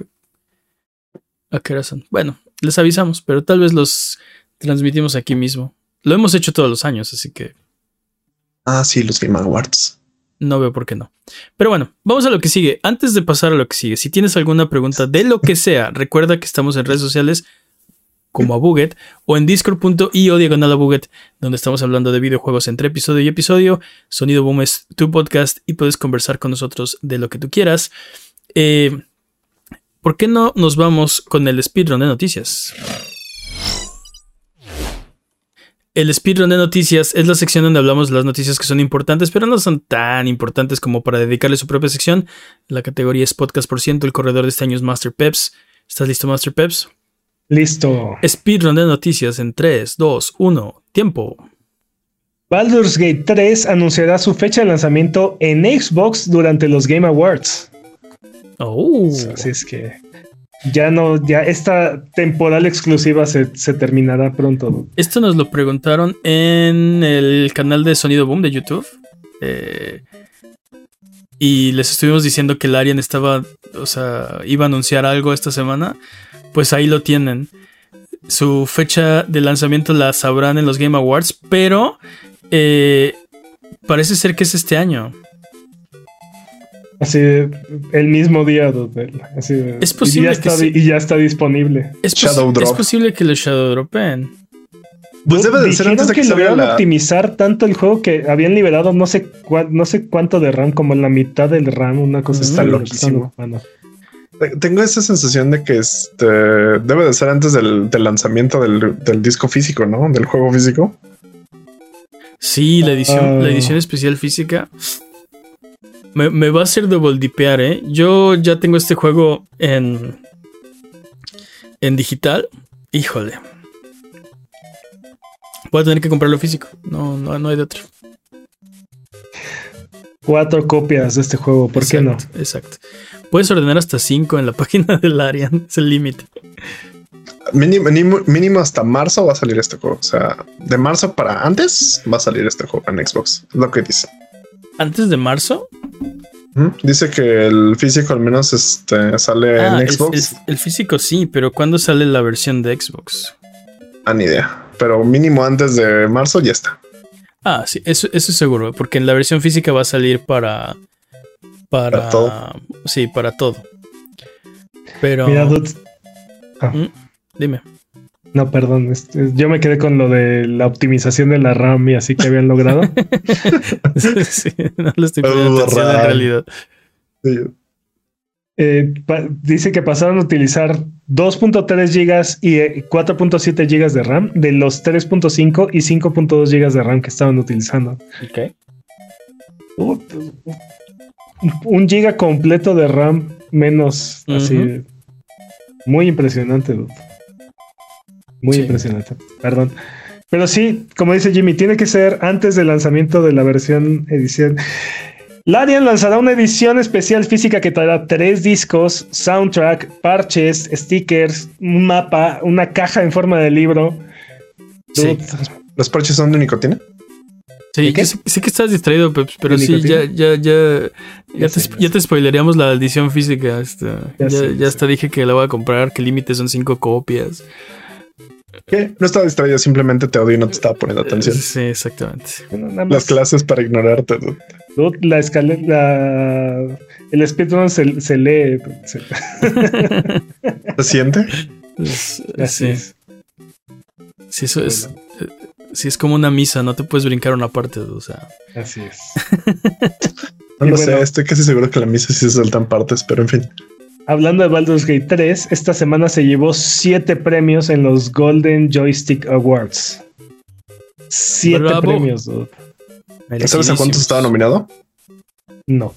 ¿A qué hora son? Bueno, les avisamos, pero tal vez los transmitimos aquí mismo. Lo hemos hecho todos los años, así que ah, sí, los Game Awards. no veo por qué no. Pero bueno, vamos a lo que sigue. Antes de pasar a lo que sigue, si tienes alguna pregunta de lo que sea, recuerda que estamos en redes sociales como a Buget o en discord.io diagonal a Buget, donde estamos hablando de videojuegos entre episodio y episodio. Sonido Boom es tu podcast y puedes conversar con nosotros de lo que tú quieras. Eh, ¿Por qué no nos vamos con el speedrun de noticias? El speedrun de noticias es la sección donde hablamos de las noticias que son importantes, pero no son tan importantes como para dedicarle su propia sección. La categoría es podcast por ciento. El corredor de este año es Master Peps. ¿Estás listo, Master Peps? Listo. Speedrun de noticias en 3, 2, 1. Tiempo. Baldur's Gate 3 anunciará su fecha de lanzamiento en Xbox durante los Game Awards. Oh. Así es que ya no, ya esta temporal exclusiva se, se terminará pronto. Esto nos lo preguntaron en el canal de Sonido Boom de YouTube. Eh, y les estuvimos diciendo que el Arian estaba, o sea, iba a anunciar algo esta semana. Pues ahí lo tienen. Su fecha de lanzamiento la sabrán en los Game Awards, pero eh, parece ser que es este año. Así el mismo día. Así de- Es posible y ya, que está, sí. y ya está disponible. Es, Shadow es Drop. posible que lo Shadow Dropen. Pues debe de ser antes de que, que lograron la. optimizar tanto el juego que habían liberado no sé, cua- no sé cuánto de RAM, como la mitad del RAM, una cosa Está loquísimo. Ocupando. Tengo esa sensación de que este debe de ser antes del, del lanzamiento del, del disco físico, ¿no? Del juego físico. Sí, la edición, Ah. la edición especial física. Me, me va a hacer double dipear, ¿eh? Yo ya tengo este juego en. En digital. Híjole. Voy a tener que comprarlo físico. No, no, no hay de otro. Cuatro copias de este juego, ¿por qué no? Exacto. Puedes ordenar hasta 5 en la página del Arian. Es el límite. Mínimo, mínimo, mínimo hasta marzo va a salir este juego. O sea, de marzo para antes va a salir este juego en Xbox. Es lo que dice. Antes de marzo. Dice que el físico al menos este, sale Ah, en el, Xbox. el- el físico sí, pero ¿cuándo sale la versión de Xbox? Ah, ni idea. Pero mínimo antes de marzo ya está. Ah, sí, eso, eso es seguro, porque en la versión física va a salir para. Para, Para todo. Sí, para todo. Pero. Mira, dude, Dime. no, perdón, yo me quedé con lo de la optimización de la RAM y así que habían logrado. Sí, no le estoy poniendo en realidad. Sí. Eh, dice que pasaron a utilizar 2.3 gigas y eh, 4.7 gigas de RAM de los 3.5 y 5.2 gigas de RAM que estaban utilizando. Ok. Uh, un giga completo de RAM menos así. Muy impresionante. dude. Muy Sí. impresionante. Perdón. Pero sí, como dice Jimmy, tiene que ser antes del lanzamiento de la versión edición. Larian lanzará una edición especial física que traerá tres discos, soundtrack, parches, stickers, un mapa, una caja en forma de libro. Sí. ¿Los parches son de nicotina? Sí, sé, sé que estás distraído, Peps, pero ¿De sí, ya, nicotina? ya, ya, ya, Ya te, sé, ya ya te spoileríamos la edición física. este, Ya ya sé, ya ya hasta dije que la voy a comprar, que el límite son cinco copias. ¿Qué? No estaba distraído, simplemente te odio y no te estaba poniendo atención. Eh, Sí, exactamente. bueno. Las clases para ignorarte. dude. Dude, la escalera, la- el speedrun se, se lee. se- ¿Se siente? Es- así sí, es. sí, eso es. Sí, es como una misa, no te puedes brincar una parte, o sea. Así es. No lo bueno. sé, estoy casi seguro que la misa sí se saltan partes, pero en fin. Hablando de Baldur's Gate 3, esta semana se llevó siete premios en los Golden Joystick Awards. Siete Bravo. premios, dude. ¿Sabes a cuántos estaba nominado? No,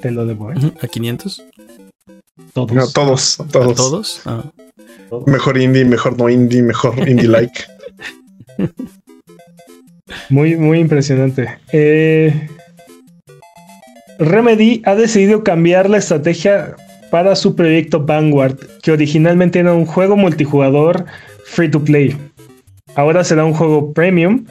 te lo debo, ¿eh? ¿A 500? Todos. No, todos, ¿A todos. todos? Ah. Todos. Mejor indie, mejor no indie, mejor indie like. Muy, muy impresionante. Eh, Remedy ha decidido cambiar la estrategia para su proyecto Vanguard, que originalmente era un juego multijugador free to play. Ahora será un juego premium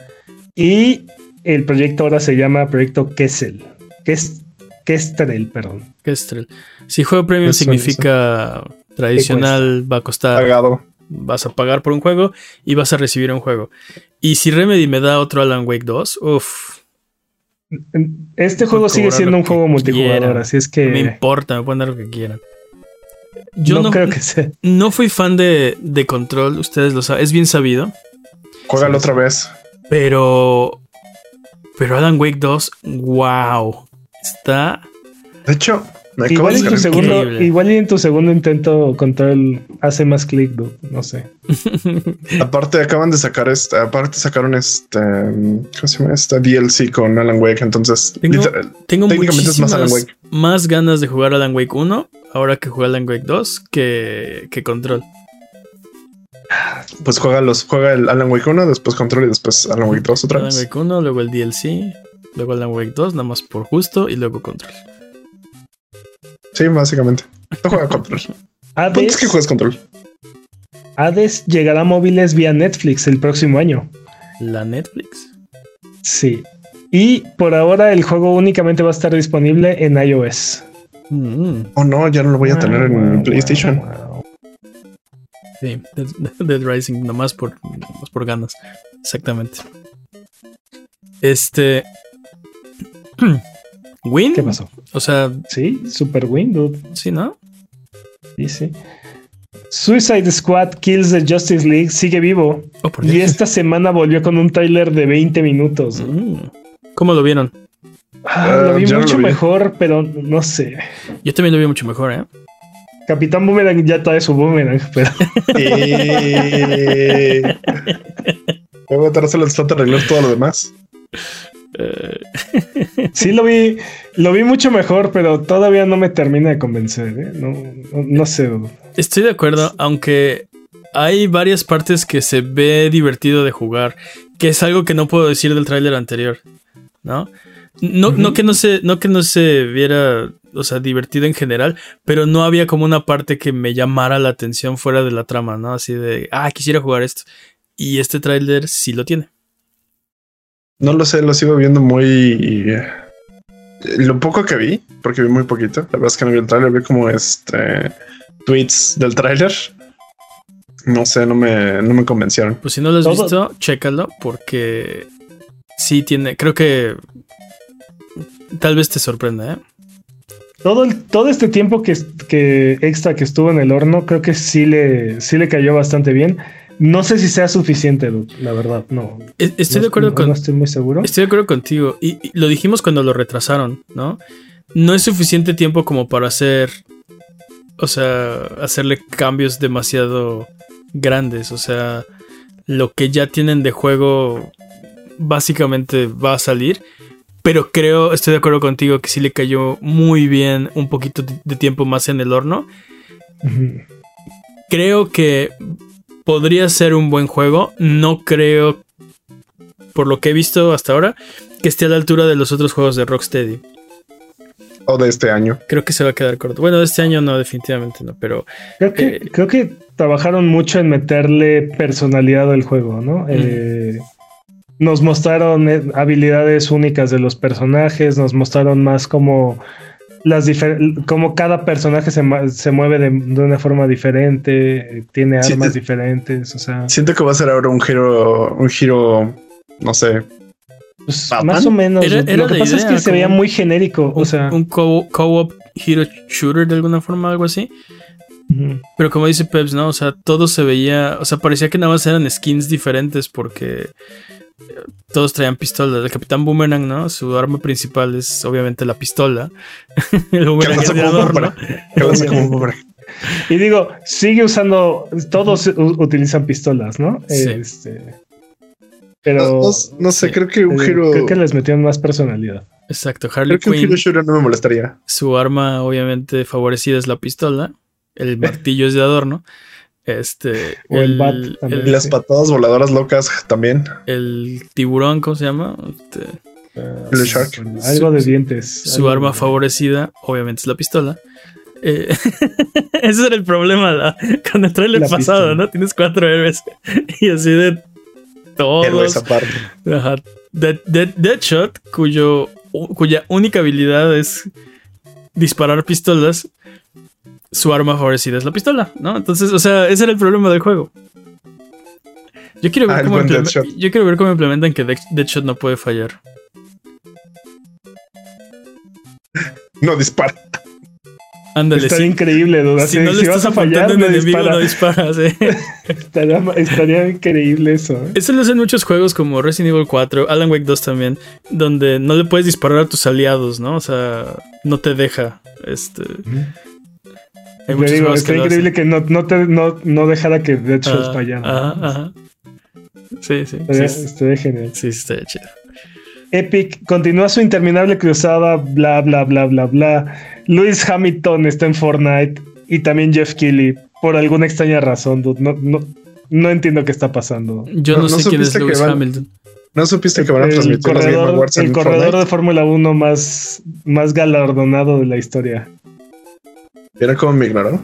y el proyecto ahora se llama Proyecto Kessel. Kes- Kestrel, perdón. Kestrel. Si juego premium significa tradicional, va a costar, Pagado. Vas a pagar por un juego y vas a recibir un juego. Y si Remedy me da otro Alan Wake 2, uff, Este juego sigue siendo un juego multijugador, quieran. así es no que me importa, me pueden dar lo que quieran. Yo no, no, creo que sea. no fui fan de, de Control, ustedes lo saben, es bien sabido, Juégalo otra vez. pero... Pero Alan Wake 2, wow, está... De hecho, Igual en, tu segundo, igual y en tu segundo intento control hace más clic, dude, no sé. Aparte, acaban de sacar este. Aparte, sacaron este. ¿Cómo se llama? Esta DLC con Alan Wake. Entonces, Tengo- literal, Tengo Técnicamente es más Alan más, Wake. ganas de jugar Alan Wake 1 ahora que jugué Alan Wake 2 que, que Control. pues juega los, juega el Alan Wake 1, después Control y después Alan Wake 2 otra Alan vez. Wake 1, luego el DLC, luego Alan Wake 2, nada más por justo, y luego Control. Sí, básicamente. No juega Control. Hades, es que juegas Control. Hades llegará a móviles vía Netflix el próximo año. La Netflix. Sí. Y por ahora el juego únicamente va a estar disponible en iOS. Mm, Oh no, ya no lo voy a tener Wow, en wow, PlayStation. wow, wow. sí, Dead, Dead Rising, nomás por, nomás por ganas. Exactamente. Este. Win. ¿Qué pasó? O sea, Sí, Super Win, dude. sí, ¿no? Sí, sí. Suicide Squad Kills the Justice League sigue vivo. Oh, por Y Dios. esta semana volvió con un tráiler de 20 minutos. Mm. ¿Cómo lo vieron? Ah, lo Ah, vi mucho lo vi. mejor, pero no sé. Yo también lo vi mucho mejor, ¿eh? Capitán Boomerang ya trae su boomerang, pero Y... Voy a tratar les falta arreglar todo lo demás. Sí lo vi, lo vi mucho mejor, pero todavía no me termina de convencer. ¿eh? No, no, no sé. Estoy de acuerdo, aunque hay varias partes que se ve divertido de jugar, que es algo que no puedo decir del tráiler anterior, ¿no? No, que no se, no que no se viera, o sea, divertido en general, pero no había como una parte que me llamara la atención fuera de la trama, ¿no? Así de, ah, quisiera jugar esto. Y este tráiler sí lo tiene. No lo sé, lo sigo viendo muy. Lo poco que vi, porque vi muy poquito. La verdad es que no vi el tráiler, vi como este tweets del tráiler. No sé, no me, no me convencieron. Pues si no lo has Todo- visto, chécalo, porque sí tiene, creo que tal vez te sorprenda, ¿eh? Todo, el- todo este tiempo que, que extra que estuvo en el horno, creo que sí le, sí le cayó bastante bien. No sé si sea suficiente, dude, la verdad, no. E- Estoy No- de acuerdo no- con, No estoy muy seguro. Estoy de acuerdo contigo. Y, y lo dijimos cuando lo retrasaron, ¿no? No es suficiente tiempo como para hacer. O sea, hacerle cambios demasiado grandes. O sea, lo que ya tienen de juego básicamente va a salir. Pero creo, estoy de acuerdo contigo que sí le cayó muy bien un poquito de tiempo más en el horno. Creo que podría ser un buen juego. No creo, por lo que he visto hasta ahora, que esté a la altura de los otros juegos de Rocksteady. O de este año. Creo que se va a quedar corto. Bueno, de este año no, definitivamente no, pero Creo que, Eh, creo que trabajaron mucho en meterle personalidad al juego, ¿no? Eh, nos mostraron eh, habilidades únicas de los personajes, nos mostraron más como las como cada personaje se, se mueve de, de una forma diferente, tiene armas es- diferentes, o sea, Siento que va a ser ahora un giro, un giro, no sé. pues, más o menos. Era- era Lo que pasa es que se veía muy genérico, o sea, un co- co-op hero shooter de alguna forma, algo así. Pero como dice Peps, ¿no? O sea, todo se veía, o sea, parecía que nada más eran skins diferentes porque todos traían pistolas. El Capitán Boomerang, ¿no? Su arma principal es obviamente la pistola. El Que boomerang es de como adorno. Y digo, sigue usando, todos utilizan pistolas, ¿no? Sí. Este, pero No, no- no sé, sí. creo que un eh, giro. creo que les metieron más personalidad. Exacto, Harley Creo que un Quinn. giro shooter no me molestaría. Su arma, obviamente, favorecida es la pistola. El martillo es de adorno. Este. O el bat también. Y las Sí. patadas voladoras locas también. el tiburón, ¿cómo se llama? Este, Blue Shark. Bueno, algo de dientes. Su algo arma de- favorecida, obviamente, es la pistola. Eh, ese era el problema la- con el trailer La pasado, pistola. ¿no? Tienes cuatro héroes y así de todos. Héroes aparte. Ajá. Dead- Dead- Deadshot, cuyo, cuya única habilidad es disparar pistolas, su arma favorecida es la pistola, ¿no? Entonces, o sea, ese era el problema del juego. Yo quiero ver, Ah, cómo, buen impleme- Deadshot. yo quiero ver cómo implementan que Dead- Deadshot no puede fallar. No dispara. Ándale, sí. increíble, duda. Si Si, no le si estás vas a fallar, no en enemigo, dispara. no disparas, eh. estaría, estaría increíble eso. ¿eh? Eso lo hacen muchos juegos como Resident Evil 4, Alan Wake 2 también, donde no le puedes disparar a tus aliados, ¿no? O sea, no te deja. Este. Hay digo, está que increíble hacen. que no, no, te, no, no dejara que Deadshot Ajá, fallara. Ajá, ajá. Sí, sí. Estaría, Sí, estaría genial. sí, sí, estaría chido. Epic continúa su interminable cruzada, bla, bla, bla, bla, bla. Lewis Hamilton está en Fortnite y también Jeff Keighley, por alguna extraña razón, dude. No, no, no entiendo qué está pasando. Yo no, No- no sé quién es supiste que Lewis van- Hamilton. ¿No supiste que van a el transmitir los Game corredor, el corredor Fortnite? de Fórmula 1 más, más galardonado de la historia. ¿Vieron cómo me ignoró?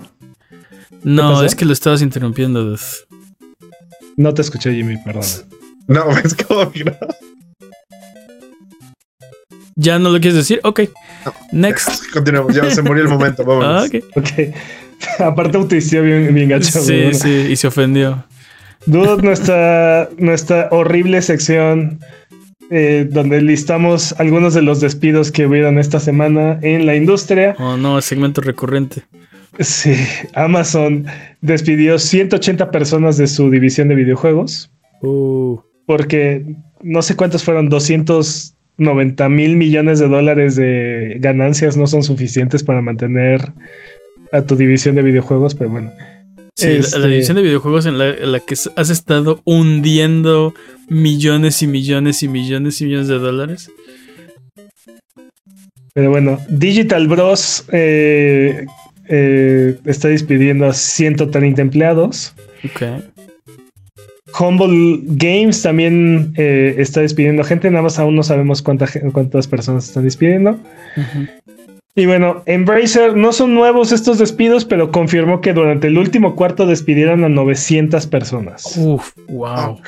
No, es que lo estabas interrumpiendo. dude. No te escuché, Jimmy, perdón. No, es como me ignoró. ¿Ya no lo quieres decir? Ok. Next. Continuamos, ya se murió el momento, vámonos. Ah, ok. Ok. Aparte utilició bien, bien gacho. Sí, bueno. sí, y se ofendió. Dude, nuestra, nuestra horrible sección eh, donde listamos algunos de los despidos que hubieron esta semana en la industria. Oh, no, segmento recurrente. Sí, Amazon despidió 180 personas de su división de videojuegos Uh, porque no sé cuántos fueron, 290 mil millones de dólares de ganancias no son suficientes para mantener a tu división de videojuegos, pero bueno. sí, la- la, Este- división de videojuegos en la, en la que has estado hundiendo millones y millones y millones y millones de dólares. Pero bueno, Digital Bros eh, eh, está despidiendo a 130 empleados. Ok. Humble Games también eh, está despidiendo a gente, nada más aún no sabemos cuánta cuántas personas están despidiendo. Y bueno, Embracer no son nuevos estos despidos, pero confirmó que durante el último cuarto despidieron a 900 personas. Uf, wow.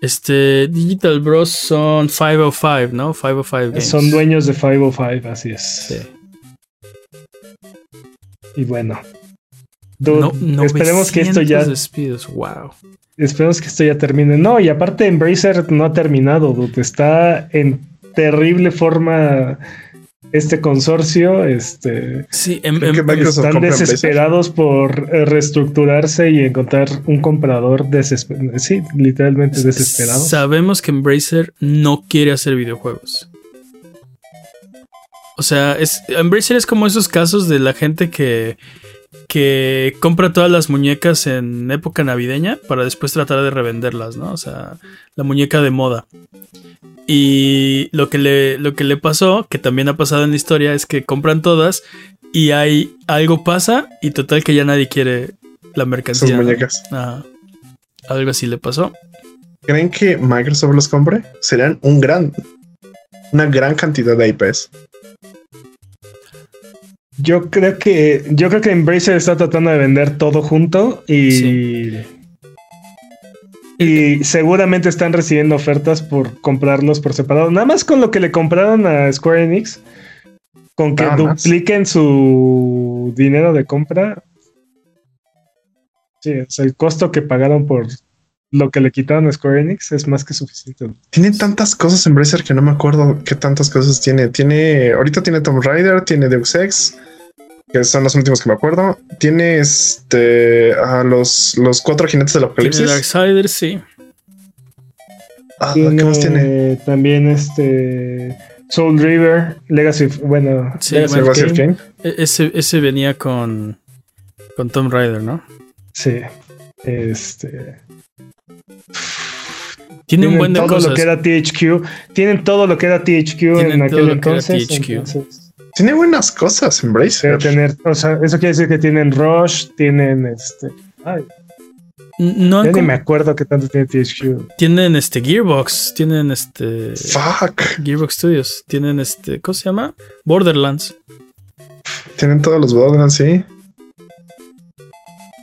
Este, Digital Bros son 505, ¿no? 505 Games. Son dueños de 505, así es. Sí. Y bueno. Dude, No, esperemos que esto ya 900 despidos, wow. Esperemos que esto ya termine. No, y aparte Embracer no ha terminado, dude. Está en terrible forma este consorcio. Este, Sí, que Microsoft están desesperados por eh, reestructurarse y encontrar un comprador desesperado. Sí, literalmente desesperado. Sabemos que Embracer no quiere hacer videojuegos. O sea, es, Embracer es como esos casos de la gente que, que compra todas las muñecas en época navideña para después tratar de revenderlas, ¿no? O sea, la muñeca de moda. Y lo que le, lo que le pasó, que también ha pasado en la historia, es que compran todas y hay algo pasa y total que ya nadie quiere la mercancía. Sus ¿no? muñecas. Algo así le pasó. ¿Creen que Microsoft los compre? Serían un gran, una gran cantidad de IPs. Yo creo que yo creo que Embracer está tratando de vender todo junto y Sí. Y seguramente están recibiendo ofertas por comprarlos por separado. Nada más con lo que le compraron a Square Enix, con que Nada más. dupliquen su dinero de compra. Sí, o sea, el costo que pagaron por lo que le quitaron a Square Enix es más que suficiente. Tiene tantas cosas en Embracer que no me acuerdo qué tantas cosas tiene. Tiene, ahorita tiene Tomb Raider, tiene Deus Ex, que son los últimos que me acuerdo. Tiene este a los, los cuatro jinetes del Tiene apocalipsis. Darksiders, sí. Ah, ¿Qué más tiene? también este Soul River, Legacy, of- bueno, Sí, Legacy bueno, of Legacy of Kain. Kain. E- Ese, ese venía con, con Tomb Raider, ¿no? Sí. Este. Tiene un tienen buen de todo cosas. lo que era THQ. Tienen todo lo que era THQ Tienen en todo aquel lo que era entonces. THQ. entonces, Tiene buenas cosas Embracer. debe tener, o sea, eso quiere decir que tienen Rush, tienen este. ay, No Ya ni me acuerdo qué tanto tiene THQ. tienen este Gearbox, tienen este Fuck. Gearbox Studios, tienen este, ¿cómo se llama? Borderlands. Tienen todos los Borderlands, sí.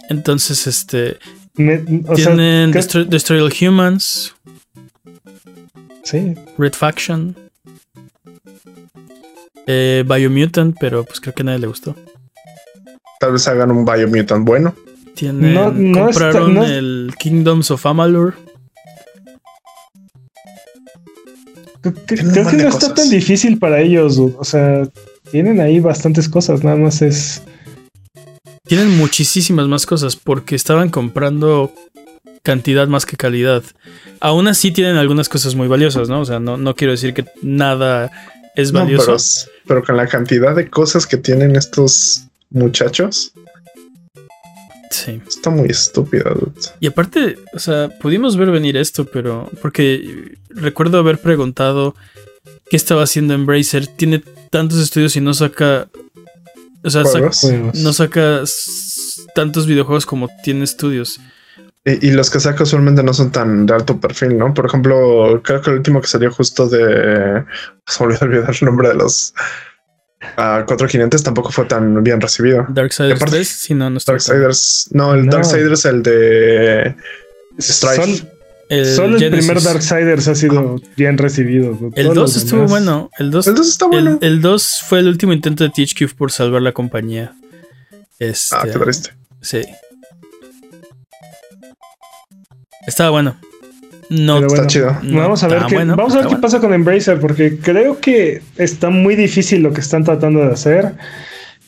Entonces, este, Me- o sea, tienen ¿qué- Destroy, Destroy All Humans, sí. Red Faction, eh, Biomutant, pero pues creo que a nadie le gustó. Tal vez hagan un Biomutant bueno. Tienen, No- no está- compraron no- el Kingdoms of Amalur. Creo que, no está cosas. tan difícil para ellos. dude. O sea, tienen ahí bastantes cosas. Nada más es. Tienen muchísimas más cosas porque estaban comprando cantidad más que calidad. Aún así tienen algunas cosas muy valiosas, ¿no? O sea, no, no quiero decir que nada es No, valioso. pero, pero con la cantidad de cosas que tienen estos muchachos, Sí. está muy estúpido. dude. Y aparte, o sea, pudimos ver venir esto, pero porque recuerdo haber preguntado qué estaba haciendo Embracer. Tiene tantos estudios y no saca, o sea, saca- no saca tantos videojuegos como tiene estudios. Y, y los que saca usualmente no son tan de alto perfil, ¿no? Por ejemplo, creo que el último que salió justo de. Se me olvidó olvidar el nombre de los ah, cuatro jinetes tampoco fue tan bien recibido. Darksiders Aparte- 3, si no, no está. Darksiders. No, el No. Darksiders, el de. Strife. Sol- El solo el Genesis. primer Darksiders ha sido bien recibido. El Todos 2 los estuvo demás- bueno. El 2 El 2 está bueno. El, el 2 fue el último intento de THQ por salvar la compañía. Este, ah, qué triste. Sí. Estaba bueno. No, Pero Está bueno, chido. no vamos a ver qué, bueno, vamos a ver está qué bueno. pasa con Embracer, porque creo que está muy difícil lo que están tratando de hacer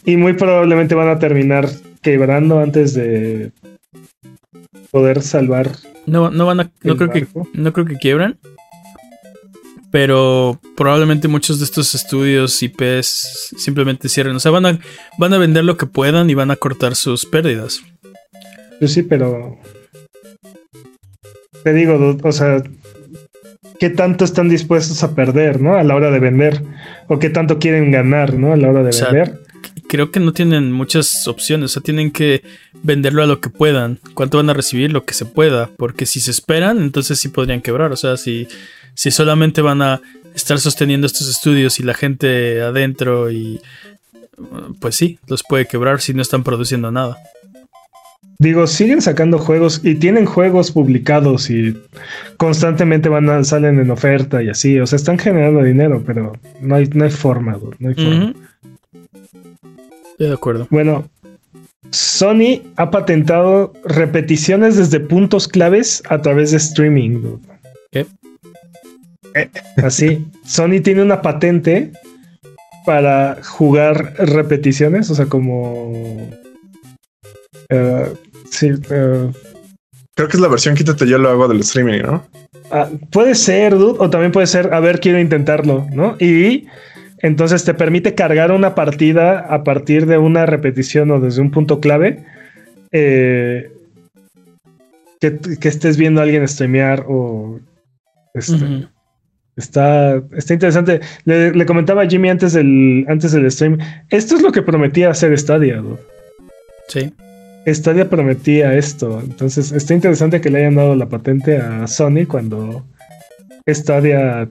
y muy probablemente van a terminar quebrando antes de poder salvar. No, no van a. No creo, que, no creo que quiebran. Pero probablemente muchos de estos estudios IPs simplemente cierren. O sea, van a, van a vender lo que puedan y van a cortar sus pérdidas. Pues sí, pero te digo, o sea, ¿qué tanto están dispuestos a perder, no? A la hora de vender o qué tanto quieren ganar, no? A la hora de O sea, vender. Creo que no tienen muchas opciones. O sea, tienen que venderlo a lo que puedan. ¿Cuánto van a recibir? Lo que se pueda. Porque si se esperan, entonces sí podrían quebrar. O sea, si, si solamente van a estar sosteniendo estos estudios y la gente adentro y... Pues sí, los puede quebrar si no están produciendo nada. Digo, siguen sacando juegos y tienen juegos publicados y constantemente van a, salen en oferta y así. O sea, están generando dinero, pero no hay, no hay forma, dude, no hay forma. Ujú. Estoy de acuerdo. Bueno, Sony ha patentado repeticiones desde puntos claves a través de streaming. dude. ¿Qué? Así, Sony tiene una patente para jugar repeticiones, o sea, como... eh, sí, Creo que es la versión quítate yo lo hago del streaming, ¿no? Ah, puede ser, dude, o también puede ser, a ver, quiero intentarlo, ¿no? Y entonces te permite cargar una partida a partir de una repetición o desde un punto clave. eh, que, que estés viendo a alguien streamear o. este. Está, está interesante. Le, le comentaba a Jimmy antes del, antes del stream. Esto es lo que prometía hacer Stadia, dude. Sí. Stadia prometía esto. Entonces está interesante que le hayan dado la patente a Sony cuando Stadia,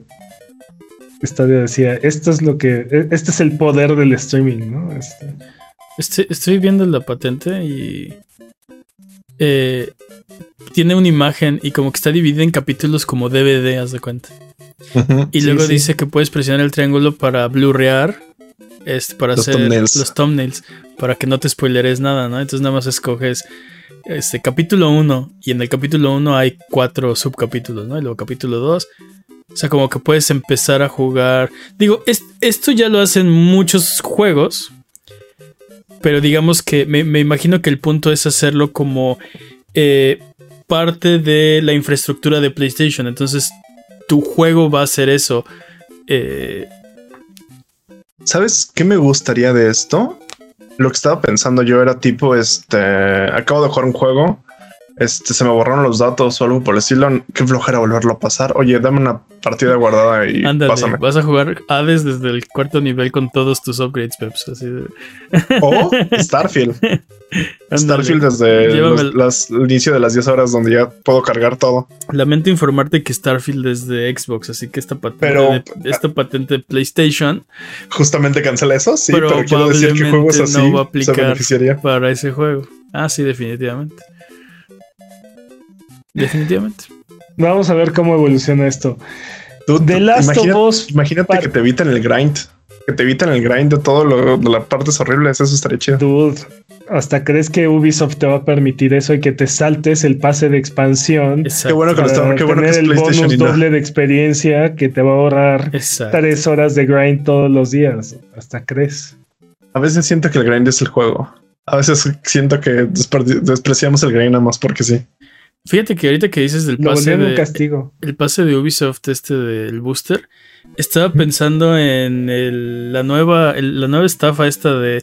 Stadia decía, esto es lo que, e- este es el poder del streaming, ¿no? Este, Estoy, estoy viendo la patente y... eh, tiene una imagen y como que está dividida en capítulos como DVD, haz de cuenta. Y Sí, luego sí. dice que puedes presionar el triángulo para blurrear, este, para Los hacer thumbnails. los thumbnails, para que no te spoileres nada, ¿no? Entonces nada más escoges este capítulo 1 y en el capítulo 1 hay cuatro subcapítulos, ¿no? Y luego capítulo 2. O sea, como que puedes empezar a jugar. Digo, es- esto ya lo hacen muchos juegos. Pero digamos que me, me imagino que el punto es hacerlo como eh, parte de la infraestructura de PlayStation. Entonces, tu juego va a hacer eso. Eh, ¿Sabes qué me gustaría de esto? Lo que estaba pensando yo era tipo, este, acabo de jugar un juego, este, se me borraron los datos o algo por el estilo. Qué flojera volverlo a pasar. Oye, dame una partida guardada y Ándale, pásame. vas a jugar Hades desde el cuarto nivel con todos tus upgrades, Peps. Así de... O Starfield. Ándale. Starfield desde los- el- las- el inicio de las 10 horas donde ya puedo cargar todo. Lamento informarte que Starfield es de Xbox, así que esta patente, Pero- de, esta patente de PlayStation Justamente cancela eso, sí, pero, quiero decir que juegos así no va a se aplicar beneficiaría. para ese juego. Ah, sí, definitivamente. Definitivamente. Vamos a ver cómo evoluciona esto. Tú- The tú- Last imagina- of Us. Imagínate que te eviten el grind. Que te eviten el grind de todo lo de las partes horribles. Eso estaría chido. Dude, ¿hasta crees que Ubisoft te va a permitir eso y que te saltes el pase de expansión? Qué Exacto. bueno que, lo está- qué bueno que es el PlayStation bonus y no- doble de experiencia que te va a ahorrar Exacto. tres horas de grind todos los días. ¿Hasta crees? A veces siento que el grind es el juego. A veces siento que despreciamos el grind nada más porque sí. Fíjate que ahorita que dices del Lo pase volvieron un de, castigo. el pase de Ubisoft, este del booster, estaba pensando en el- la nueva el- la nueva estafa esta de,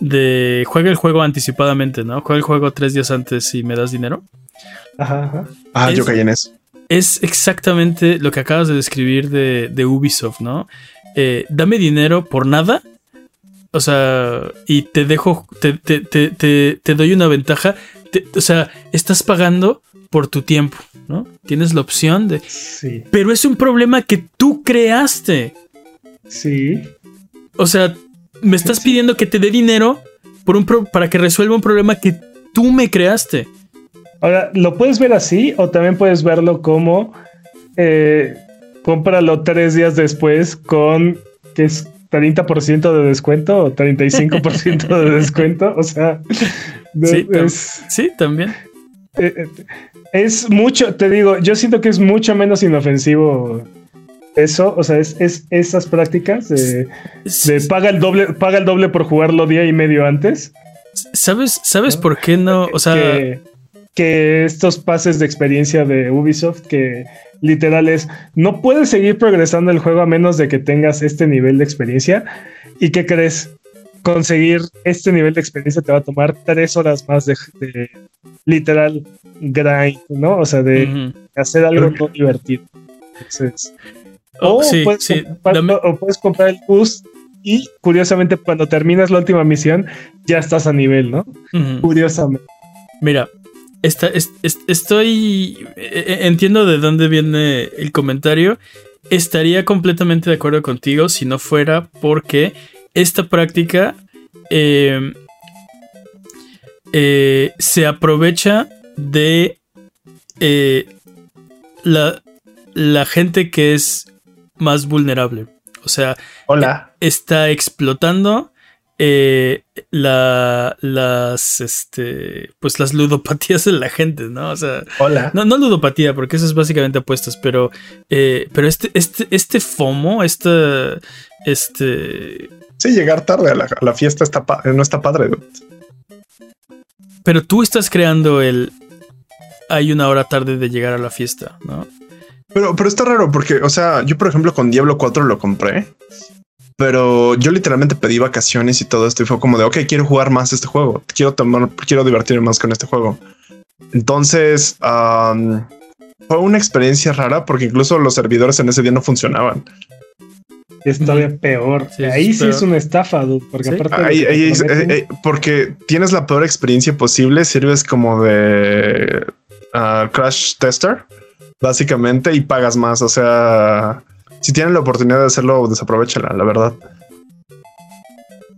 de juega el juego anticipadamente, ¿no? Juega el juego tres días antes y me das dinero. Ajá, ajá. Ah, yo Es- caí en eso. Es exactamente lo que acabas de describir de, de Ubisoft, ¿no? Eh, dame dinero por nada. O sea, y te dejo, te, te, te, te, te doy una ventaja. Te- o sea, estás pagando por tu tiempo, ¿no? Tienes la opción de... Sí, Pero es un problema que tú creaste. sí. O sea, me estás pidiendo que te dé dinero por un pro- para que resuelva un problema que tú me creaste. Ahora, lo puedes ver así o también puedes verlo como eh, cómpralo tres días después con que es 30% de descuento o 35% de descuento. O sea, de- Sí, es, Sí, también. Es mucho, te digo, yo siento que es mucho menos inofensivo eso. O sea, es, es esas prácticas de, de paga el doble, paga el doble por jugarlo día y medio antes. ¿Sabes, ¿Sabes ¿no? por qué no? O sea, que, que estos pases de experiencia de Ubisoft que literal es no puedes seguir progresando el juego a menos de que tengas este nivel de experiencia y qué crees conseguir este nivel de experiencia te va a tomar tres horas más de, de literal grind no o sea de hacer algo no divertido entonces Oh, o, sí, puedes sí. comprar, Dame- o puedes comprar el boost y curiosamente cuando terminas la última misión ya estás a nivel no curiosamente Mira, esta- es- es- estoy. eh, eh, Entiendo de dónde viene el comentario. Estaría completamente de acuerdo contigo si no fuera porque esta práctica eh, eh, se aprovecha de eh, la, la gente que es más vulnerable. O sea, Hola. está explotando eh, la, las, este, pues las ludopatías de la gente, ¿no? O sea, Hola. no, no ludopatía, porque eso es básicamente apuestas, pero, eh, pero este, este, este FOMO, este, este, Sí, llegar tarde a la, a la fiesta está no está padre. dude. Pero tú estás creando el, hay una hora tarde de llegar a la fiesta, ¿no? Pero, pero está raro porque, o sea, yo por ejemplo con Diablo 4 lo compré, pero yo literalmente pedí vacaciones y todo esto y fue como de, ok, quiero jugar más este juego, quiero tomar, quiero divertirme más con este juego. Entonces, am, fue una experiencia rara porque incluso los servidores en ese día no funcionaban. Es todavía peor. Sí, Ahí es sí peor. es una estafa, dude, porque Sí. aparte es- eh, eh, porque tienes la peor experiencia posible, sirves como de ah, crash tester, básicamente, y pagas más. O sea, si tienen la oportunidad de hacerlo, desaprovechala, la verdad.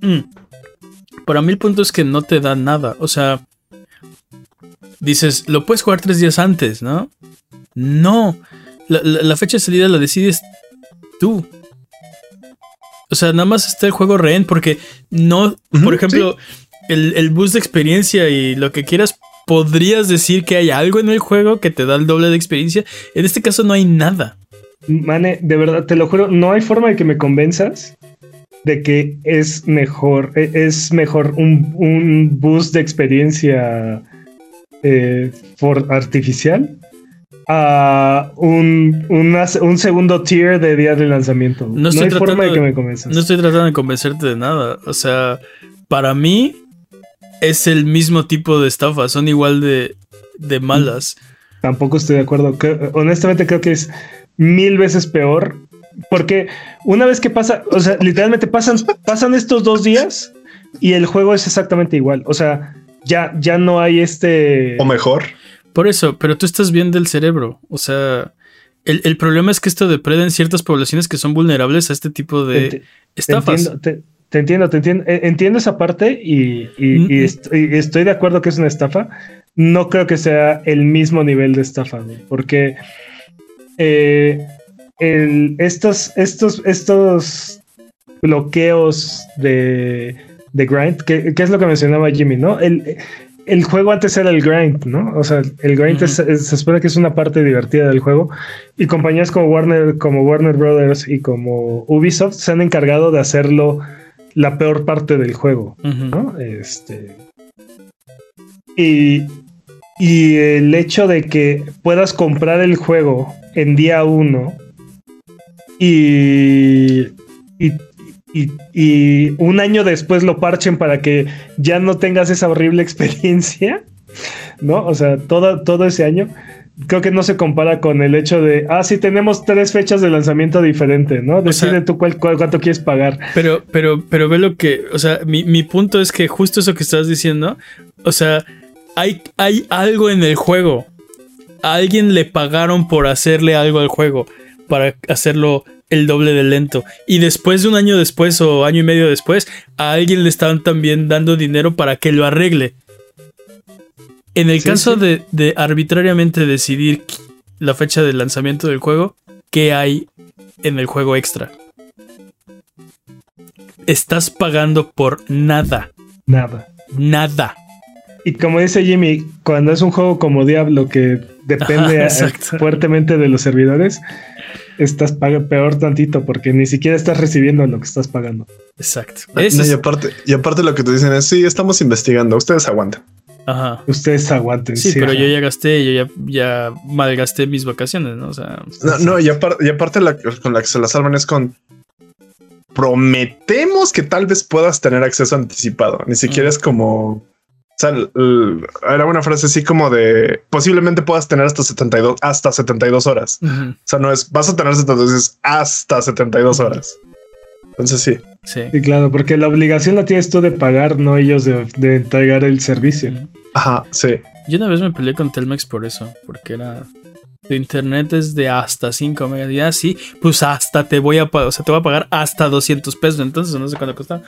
Mm. Para mí el punto es que no te da nada. O sea, dices, lo puedes jugar tres días antes, ¿no? No. La, la- la fecha de salida la decides tú. O sea, nada más está el juego rehén porque no, por ejemplo, el, el boost de experiencia y lo que quieras, podrías decir que hay algo en el juego que te da el doble de experiencia. En este caso no hay nada. Mane, de verdad, te lo juro, no hay forma de que me convenzas de que es mejor, e- es mejor un, un boost de experiencia eh, artificial a un, una- un segundo tier de día de lanzamiento. No No, estoy hay forma tratando de que me convenzas. No estoy tratando de convencerte de nada. O sea, para mí es el mismo tipo de estafa. Son igual de de malas. Tampoco estoy de acuerdo. Creo- honestamente creo que es mil veces peor. Porque una vez que pasa, o sea, literalmente pasan, pasan estos dos días y el juego es exactamente igual. O sea, ya, ya no hay este. O mejor. Por eso, pero tú estás bien del cerebro. O sea, el, el problema es que esto depreda en ciertas poblaciones que son vulnerables a este tipo de te- Te estafas. entiendo, te, te entiendo, te entiendo. Entiendo esa parte y, y- Mm, y mm. est- y estoy de acuerdo que es una estafa. No creo que sea el mismo nivel de estafa, güey, porque eh, el- estos, estos, estos bloqueos de, de grind, que, que es lo que mencionaba Jimmy, ¿no? El, el juego antes era el grind, ¿no? O sea, el grind es- es- se espera que es una parte divertida del juego y compañías como Warner, como Warner Brothers y como Ubisoft se han encargado de hacerlo la peor parte del juego. ¿no? Este. Y, y el hecho de que puedas comprar el juego en día uno y, y, y- y un año después lo parchen para que ya no tengas esa horrible experiencia, ¿no? O sea, todo, todo ese año creo que no se compara con el hecho de, ah, sí, tenemos tres fechas de lanzamiento diferente, ¿no? Decide sea- tú cuál, cuál- cuánto quieres pagar. Pero, pero, pero ve lo que, o sea, mi, mi punto es que justo eso que estás diciendo, o sea, hay, hay algo en el juego. A alguien le pagaron por hacerle algo al juego, para hacerlo el doble de lento. Y después de un año después o año y medio después, a alguien le estaban también dando dinero para que lo arregle. En el Sí, caso sí. De, de arbitrariamente decidir la fecha de lanzamiento del juego, ¿qué hay en el juego extra? Estás pagando por nada. Nada. Nada. Y como dice Jimmy, cuando es un juego como Diablo que depende fuertemente de los servidores, estás pagando peor tantito porque ni siquiera estás recibiendo lo que estás pagando. Exacto. No, Ese y, aparte, y aparte lo que te dicen es, sí, estamos investigando, ustedes aguanten. Ajá. Ustedes aguanten. Sí, pero ajá. yo ya gasté, yo ya, ya malgasté mis vacaciones, ¿no? O sea, No, no, y, apar- y aparte la, con la que se la salvan es con... Prometemos que tal vez puedas tener acceso anticipado. Ni siquiera Mm. es como... O sea, era una frase así como de posiblemente puedas tener hasta 72, hasta 72 horas. ujú, O sea, no es vas a tener 72, es hasta 72 horas. Entonces sí. sí. Sí, claro, porque la obligación la tienes tú de pagar, no ellos de, de entregar el servicio. Ajá, sí. Yo una vez me peleé con Telmex por eso, porque era. Tu internet es de hasta 5 megas. Y así, pues hasta te voy a pagar, o sea, te voy a pagar hasta 200 pesos. Entonces, no sé cuánto cuesta.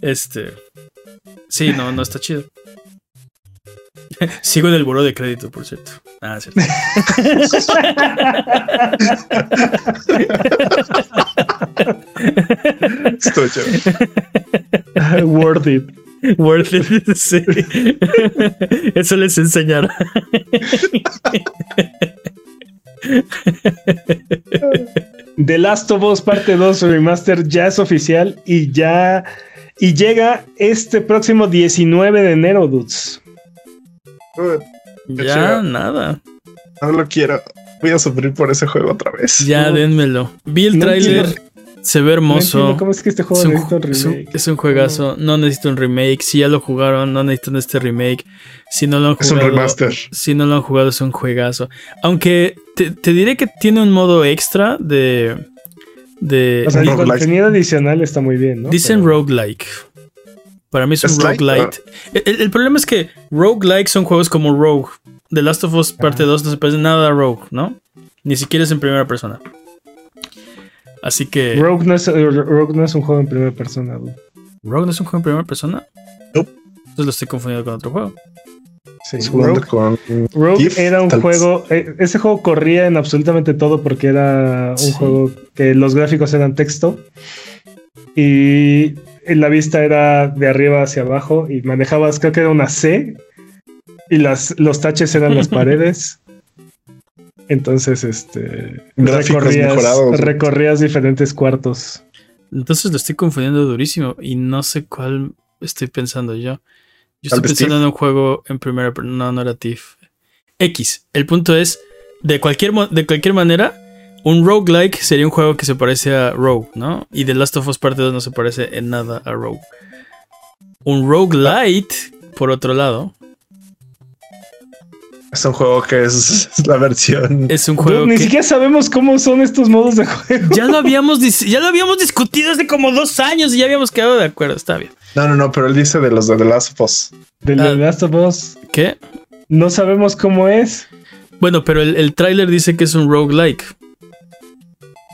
Este. Sí, no, no está chido. Sigo en el buro de crédito, por cierto. Ah, cierto. Estoy chévere. Worth it. Worth it, sí. Eso les enseñará. The Last of Us Parte 2 Remaster ya es oficial y ya y llega este próximo 19 de enero, dudes. Ya, chido. nada. No lo quiero. Voy a sufrir por ese juego otra vez. Ya, No. dénmelo. Vi el No tráiler, se ve No hermoso. cómo es que este juego es, un, necesita un es un- remake. es un juegazo. No necesito un remake. Si ya lo jugaron, no necesitan este remake. Si no lo han Es un jugado, remaster. si no lo han jugado, es un juegazo. Aunque te, te diré que tiene un modo extra de. de O sea, el contenido adicional está muy bien, ¿no? dicen Pero- roguelike. Para mí es un roguelite. El, el problema es que roguelike son juegos como Rogue. The Last of Us parte 2 no se parece nada a Rogue, ¿no? Ni siquiera es en primera persona. Así que. Rogue no, es, Rogue no es un juego en primera persona. dude. ¿Rogue no es un juego en primera persona? Nope. Entonces lo estoy confundiendo con otro juego. Sí, Rogue, con Rogue Thief, era un juego. eh, ese juego corría en absolutamente todo porque era un Sí. juego que los gráficos eran texto y la vista era de arriba hacia abajo y manejabas, creo que era una C y las, los taches eran las paredes. Entonces, este mejorados. recorrías diferentes cuartos. Entonces lo estoy confundiendo durísimo y no sé cuál estoy pensando yo. Yo estoy pensando en un juego en primera persona. No, no era Thief. X. El punto es, de cualquier, mo- de cualquier manera, un roguelike sería un juego que se parece a Rogue, ¿no? Y The Last of Us Parte 2 no se parece en nada a Rogue. Un roguelite, por otro lado, Es un juego que es, es la versión. Es un Dude, juego ni que siquiera sabemos cómo son estos modos de juego. ya lo habíamos dis- ya lo habíamos discutido hace como dos años y ya habíamos quedado de acuerdo. Está bien. No, no, no, pero él dice de los de The Last of Us. Ah. The Last of Us. ¿Qué? No sabemos cómo es. Bueno, pero el, el tráiler dice que es un roguelike.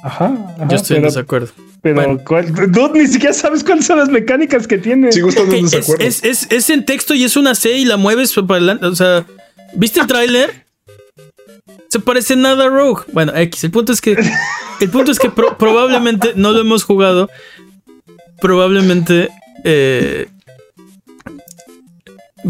Ajá. ajá, Yo estoy en pero, desacuerdo. pero bueno. ¿cuál- Dude, ni siquiera sabes cuáles son las mecánicas que tiene. Sigo estando en Ok, es, desacuerdo. es, es, es en texto y es una C y la mueves para adelante. O sea, ¿viste el tráiler? Se parece nada a Rogue. Bueno, X. El punto es que. El punto es que pro- probablemente no lo hemos jugado. Probablemente. eh,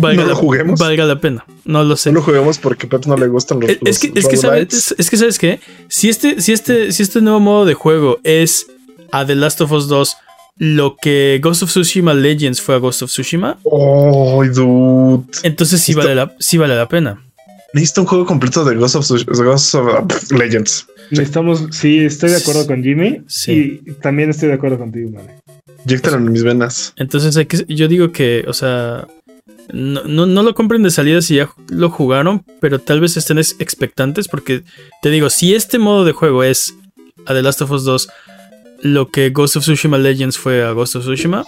valga, ¿No lo la, juguemos? valga la pena. No lo sé. No lo juguemos porque a Pep no le gustan los. Es, es los que, es, que sabes, es, es que sabes qué, si este, si este, si este nuevo modo de juego es a The Last of Us 2 lo que Ghost of Tsushima Legends fue a Ghost of Tsushima, Oh, dude. entonces sí vale la, sí vale la pena. Necesito un juego completo de Ghost of, Ghost of uh, Legends. Necesitamos, sí, estoy de acuerdo con Jimmy. Sí. Y también estoy de acuerdo contigo, man. Inyectalo en mis venas. Entonces hay que, yo digo que, o sea, no, no, no lo compren de salida si ya lo jugaron, pero tal vez estén ex- expectantes porque te digo, si este modo de juego es a The Last of Us 2 lo que Ghost of Tsushima Legends fue a Ghost of Tsushima,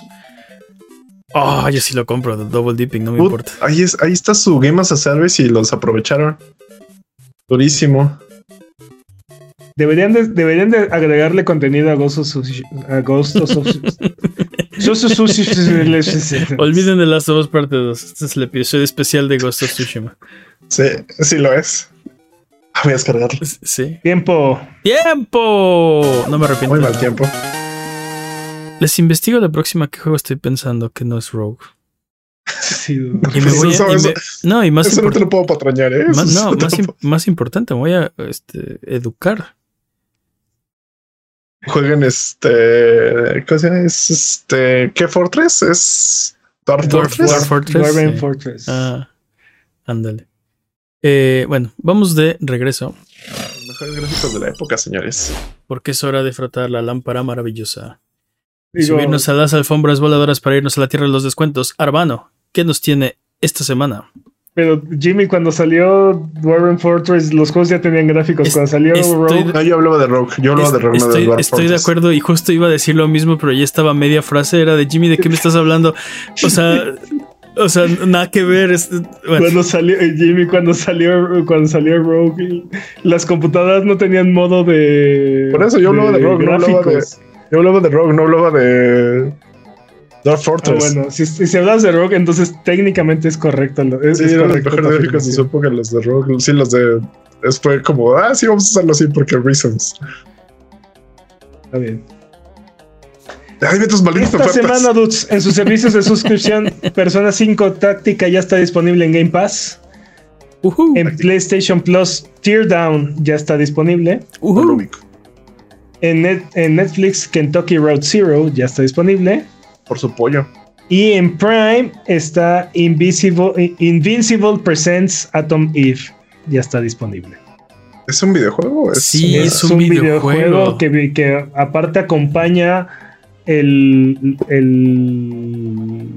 oh, yo sí lo compro, Double Dipping, no me Put- importa. ahí, es, ahí está su Game as a Service y los aprovecharon. Durísimo. Deberían de, deberían de agregarle contenido a Ghost of Tsushima. A Ghost of Olviden The Last of Us parte 2, este es el episodio especial de Ghost of Tsushima. Sí, sí lo es. Ah, Voy a descargarlo. Sí. Tiempo. ¡Tiempo! No me arrepiento. Muy de mal nada. tiempo. Les investigo la próxima qué juego estoy pensando que no es Rogue. Sí, dude. Y me voy a- Eso- y eso- me- no, y más, Eso no te lo puedo patrañar, ¿eh? más- no, más importante, me voy a este, educar. Jueguen este. ¿Cómo se llama? Es este. ¿Qué Fortress? Es. Dwarf Dwarf- Fortress. Dwarf Fortress. Dwarven. Fortress. Ah, ándale. Eh, bueno, vamos de regreso Los mejores gráficos de la época, señores. porque es hora de frotar la lámpara maravillosa. Y subirnos a las alfombras voladoras para irnos a la tierra de los descuentos. Arbano, ¿qué nos tiene esta semana? Pero Jimmy, cuando salió Dwarven Fortress, los juegos ya tenían gráficos. Es- cuando salió estoy Rogue, No, yo hablaba de Rogue. Yo hablaba de Rogue, no de estoy estoy de acuerdo y justo iba a decir lo mismo, pero ya estaba media frase. Era de Jimmy, ¿de qué me estás hablando? O sea, o sea, nada que ver. es- bueno, cuando salió eh, Jimmy, cuando salió cuando salió Rogue, las computadoras no tenían modo de. Por eso yo hablaba de Rogue, no hablaba de-. Yo hablaba de Rogue, no hablaba de. Dwarf Ah, Fortress. bueno, si, si hablas de Rogue, entonces técnicamente es correcto. lo- Es, Sí, es eran los correcto mejores gráficos de época, los de Rogue. Sí, los de. Es fue como, ah, sí, vamos a hacerlo así porque reasons. Está bien. Ay, ve tus malditas Esta ofertas. semana, dudes, en sus servicios de suscripción, Persona 5 Táctica ya está disponible en Game Pass. ujú, En PlayStation Plus, Teardown ya está disponible. Ubico. En, Net- en Netflix, Kentucky Road Zero ya está disponible. Por su pollo. Y en Prime está Invisible, Invincible Presents Atom Eve. Ya está disponible. ¿Es un videojuego? Es Sí, una- es un videojuego. que, que aparte acompaña el, el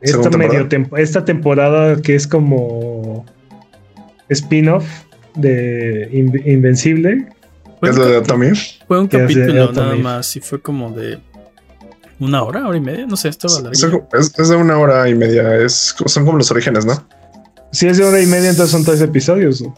esta, medio esta temporada que es como spin-off de Inv- Invencible. Fue ¿Es un, la de cap- Atomir? fue un capítulo Atom nada Eve. más y fue como de una hora, hora y media. No sé, estaba Es, es- es de una hora y media. Es, son como los orígenes, ¿no? Si es de hora y media, entonces son tres episodios. ¿no?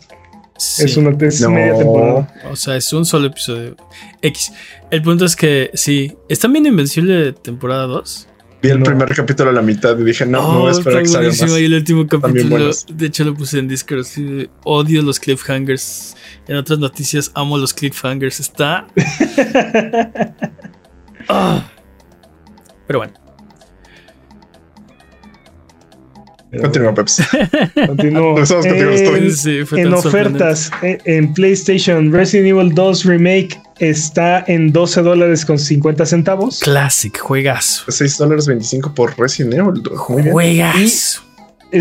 Es una es No. media temporada. O sea, es un solo episodio. X. El punto es que sí. ¿Están viendo Invencible temporada 2? Vi el No. primer capítulo a la mitad y dije, no, no voy a esperar que salga más. Y el último capítulo, de hecho lo puse en Discord. de, odio los cliffhangers. En otras noticias, amo los cliffhangers. Está. Ah. Pero bueno. Continúa, Peps. Continúo. Estamos contigo, En-. Sí, en ofertas eh, en PlayStation, Resident Evil 2 Remake está en 12 dólares con 50 centavos. Classic, juegazo. 6 dólares 25 por Resident Evil. Muy bien. Juegazo.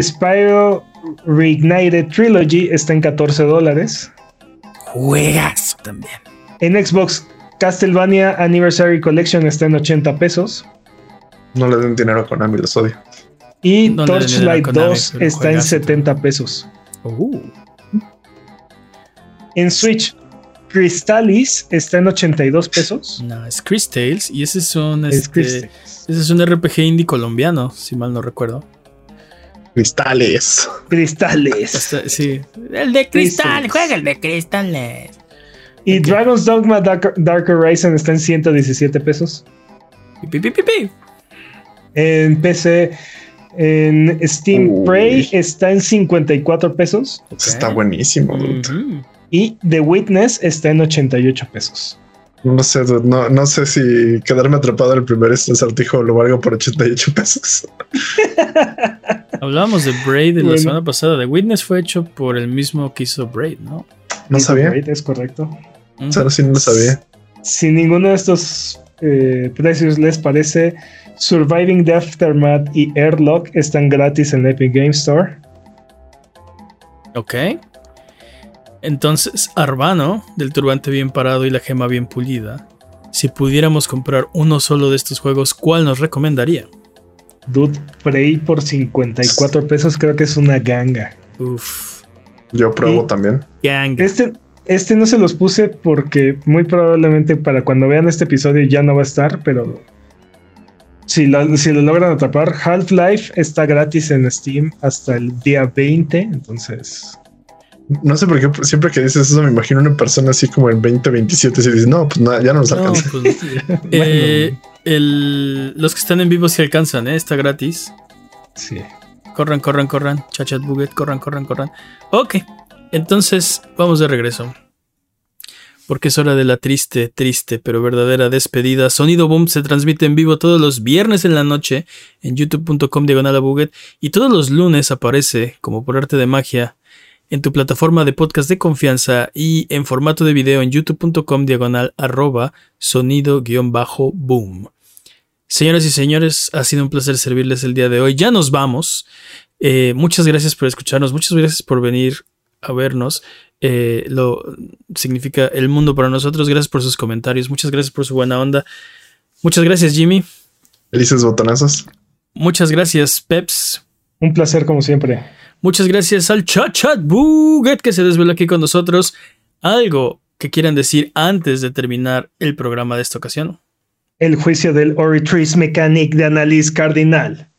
Spyro Reignited Trilogy está en 14 dólares. Juegazo también. En Xbox, Castlevania Anniversary Collection está en 80 pesos. No le den dinero a Konami, los odio. Y No Torchlight Konami, 2 pero está en juegazo 70 pesos. Uh, En Switch, Crystalis está en 82 pesos. No, es Chris Tales y ese es un, Es este, ese es un RPG indie colombiano, si mal no recuerdo. Cristales. Cristales. Hasta- sí. El de cristal, juega el de cristales. Y Dragon's Dogma Dark, Dark Horizon está en 117 pesos. Pi, pi, pi, pi. En PC, en Steam Uy. Prey está en 54 pesos. Está buenísimo. dude. Y The Witness está en 88 pesos. No sé, dude, no, no sé si quedarme atrapado en el primer acertijo lo valgo por 88 pesos. Hablábamos de Braid de la Bueno. semana pasada. The Witness fue hecho por el mismo que hizo Braid, ¿no? No sabía. Es correcto. Mm. O sea, sí, no lo sabía. Si ninguno de estos eh, precios les parece, Surviving the Aftermath y Airlock están gratis en Epic Game Store. Ok. Entonces, Arbano, del turbante bien parado y la gema bien pulida. Si pudiéramos comprar uno solo de estos juegos, ¿cuál nos recomendaría? Dude Prey por 54 pesos creo que es una ganga. Uf. Yo pruebo también. Gang. Este, este no se los puse porque muy probablemente para cuando vean este episodio ya no va a estar, pero si lo, si lo logran atrapar, Half-Life está gratis en Steam hasta el día 20, entonces... No sé por qué siempre que dices eso me imagino una persona así como en 2027 y dices, no, pues nada, ya no nos No, alcanza. pues, eh, el- los que están en vivo se alcanzan, ¿eh? Está gratis. Sí. Corran, corran, corran. Chachat Buget, corran, corran, corran. Ok, entonces vamos de regreso. Porque es hora de la triste, triste, pero verdadera despedida. Sonido Boom se transmite en vivo todos los viernes en la noche en youtube.com diagonal y todos los lunes aparece, como por arte de magia, en tu plataforma de podcast de confianza y en formato de video en youtube.com diagonal arroba sonido guion bajo boom. Señoras y señores, ha sido un placer servirles el día de hoy. Ya nos vamos. Eh, muchas gracias por escucharnos, muchas gracias por venir a vernos. Eh, lo significa el mundo para nosotros. Gracias por sus comentarios, muchas gracias por su buena onda. Muchas gracias, Jimmy. Felices botonazos. Muchas gracias, Peps. Un placer como siempre. Muchas gracias al Chat Chat Buget que se desveló aquí con nosotros. Algo que quieran decir antes de terminar el programa de esta ocasión. El juicio del Oritrice Mechanic de Annalise Cardinal.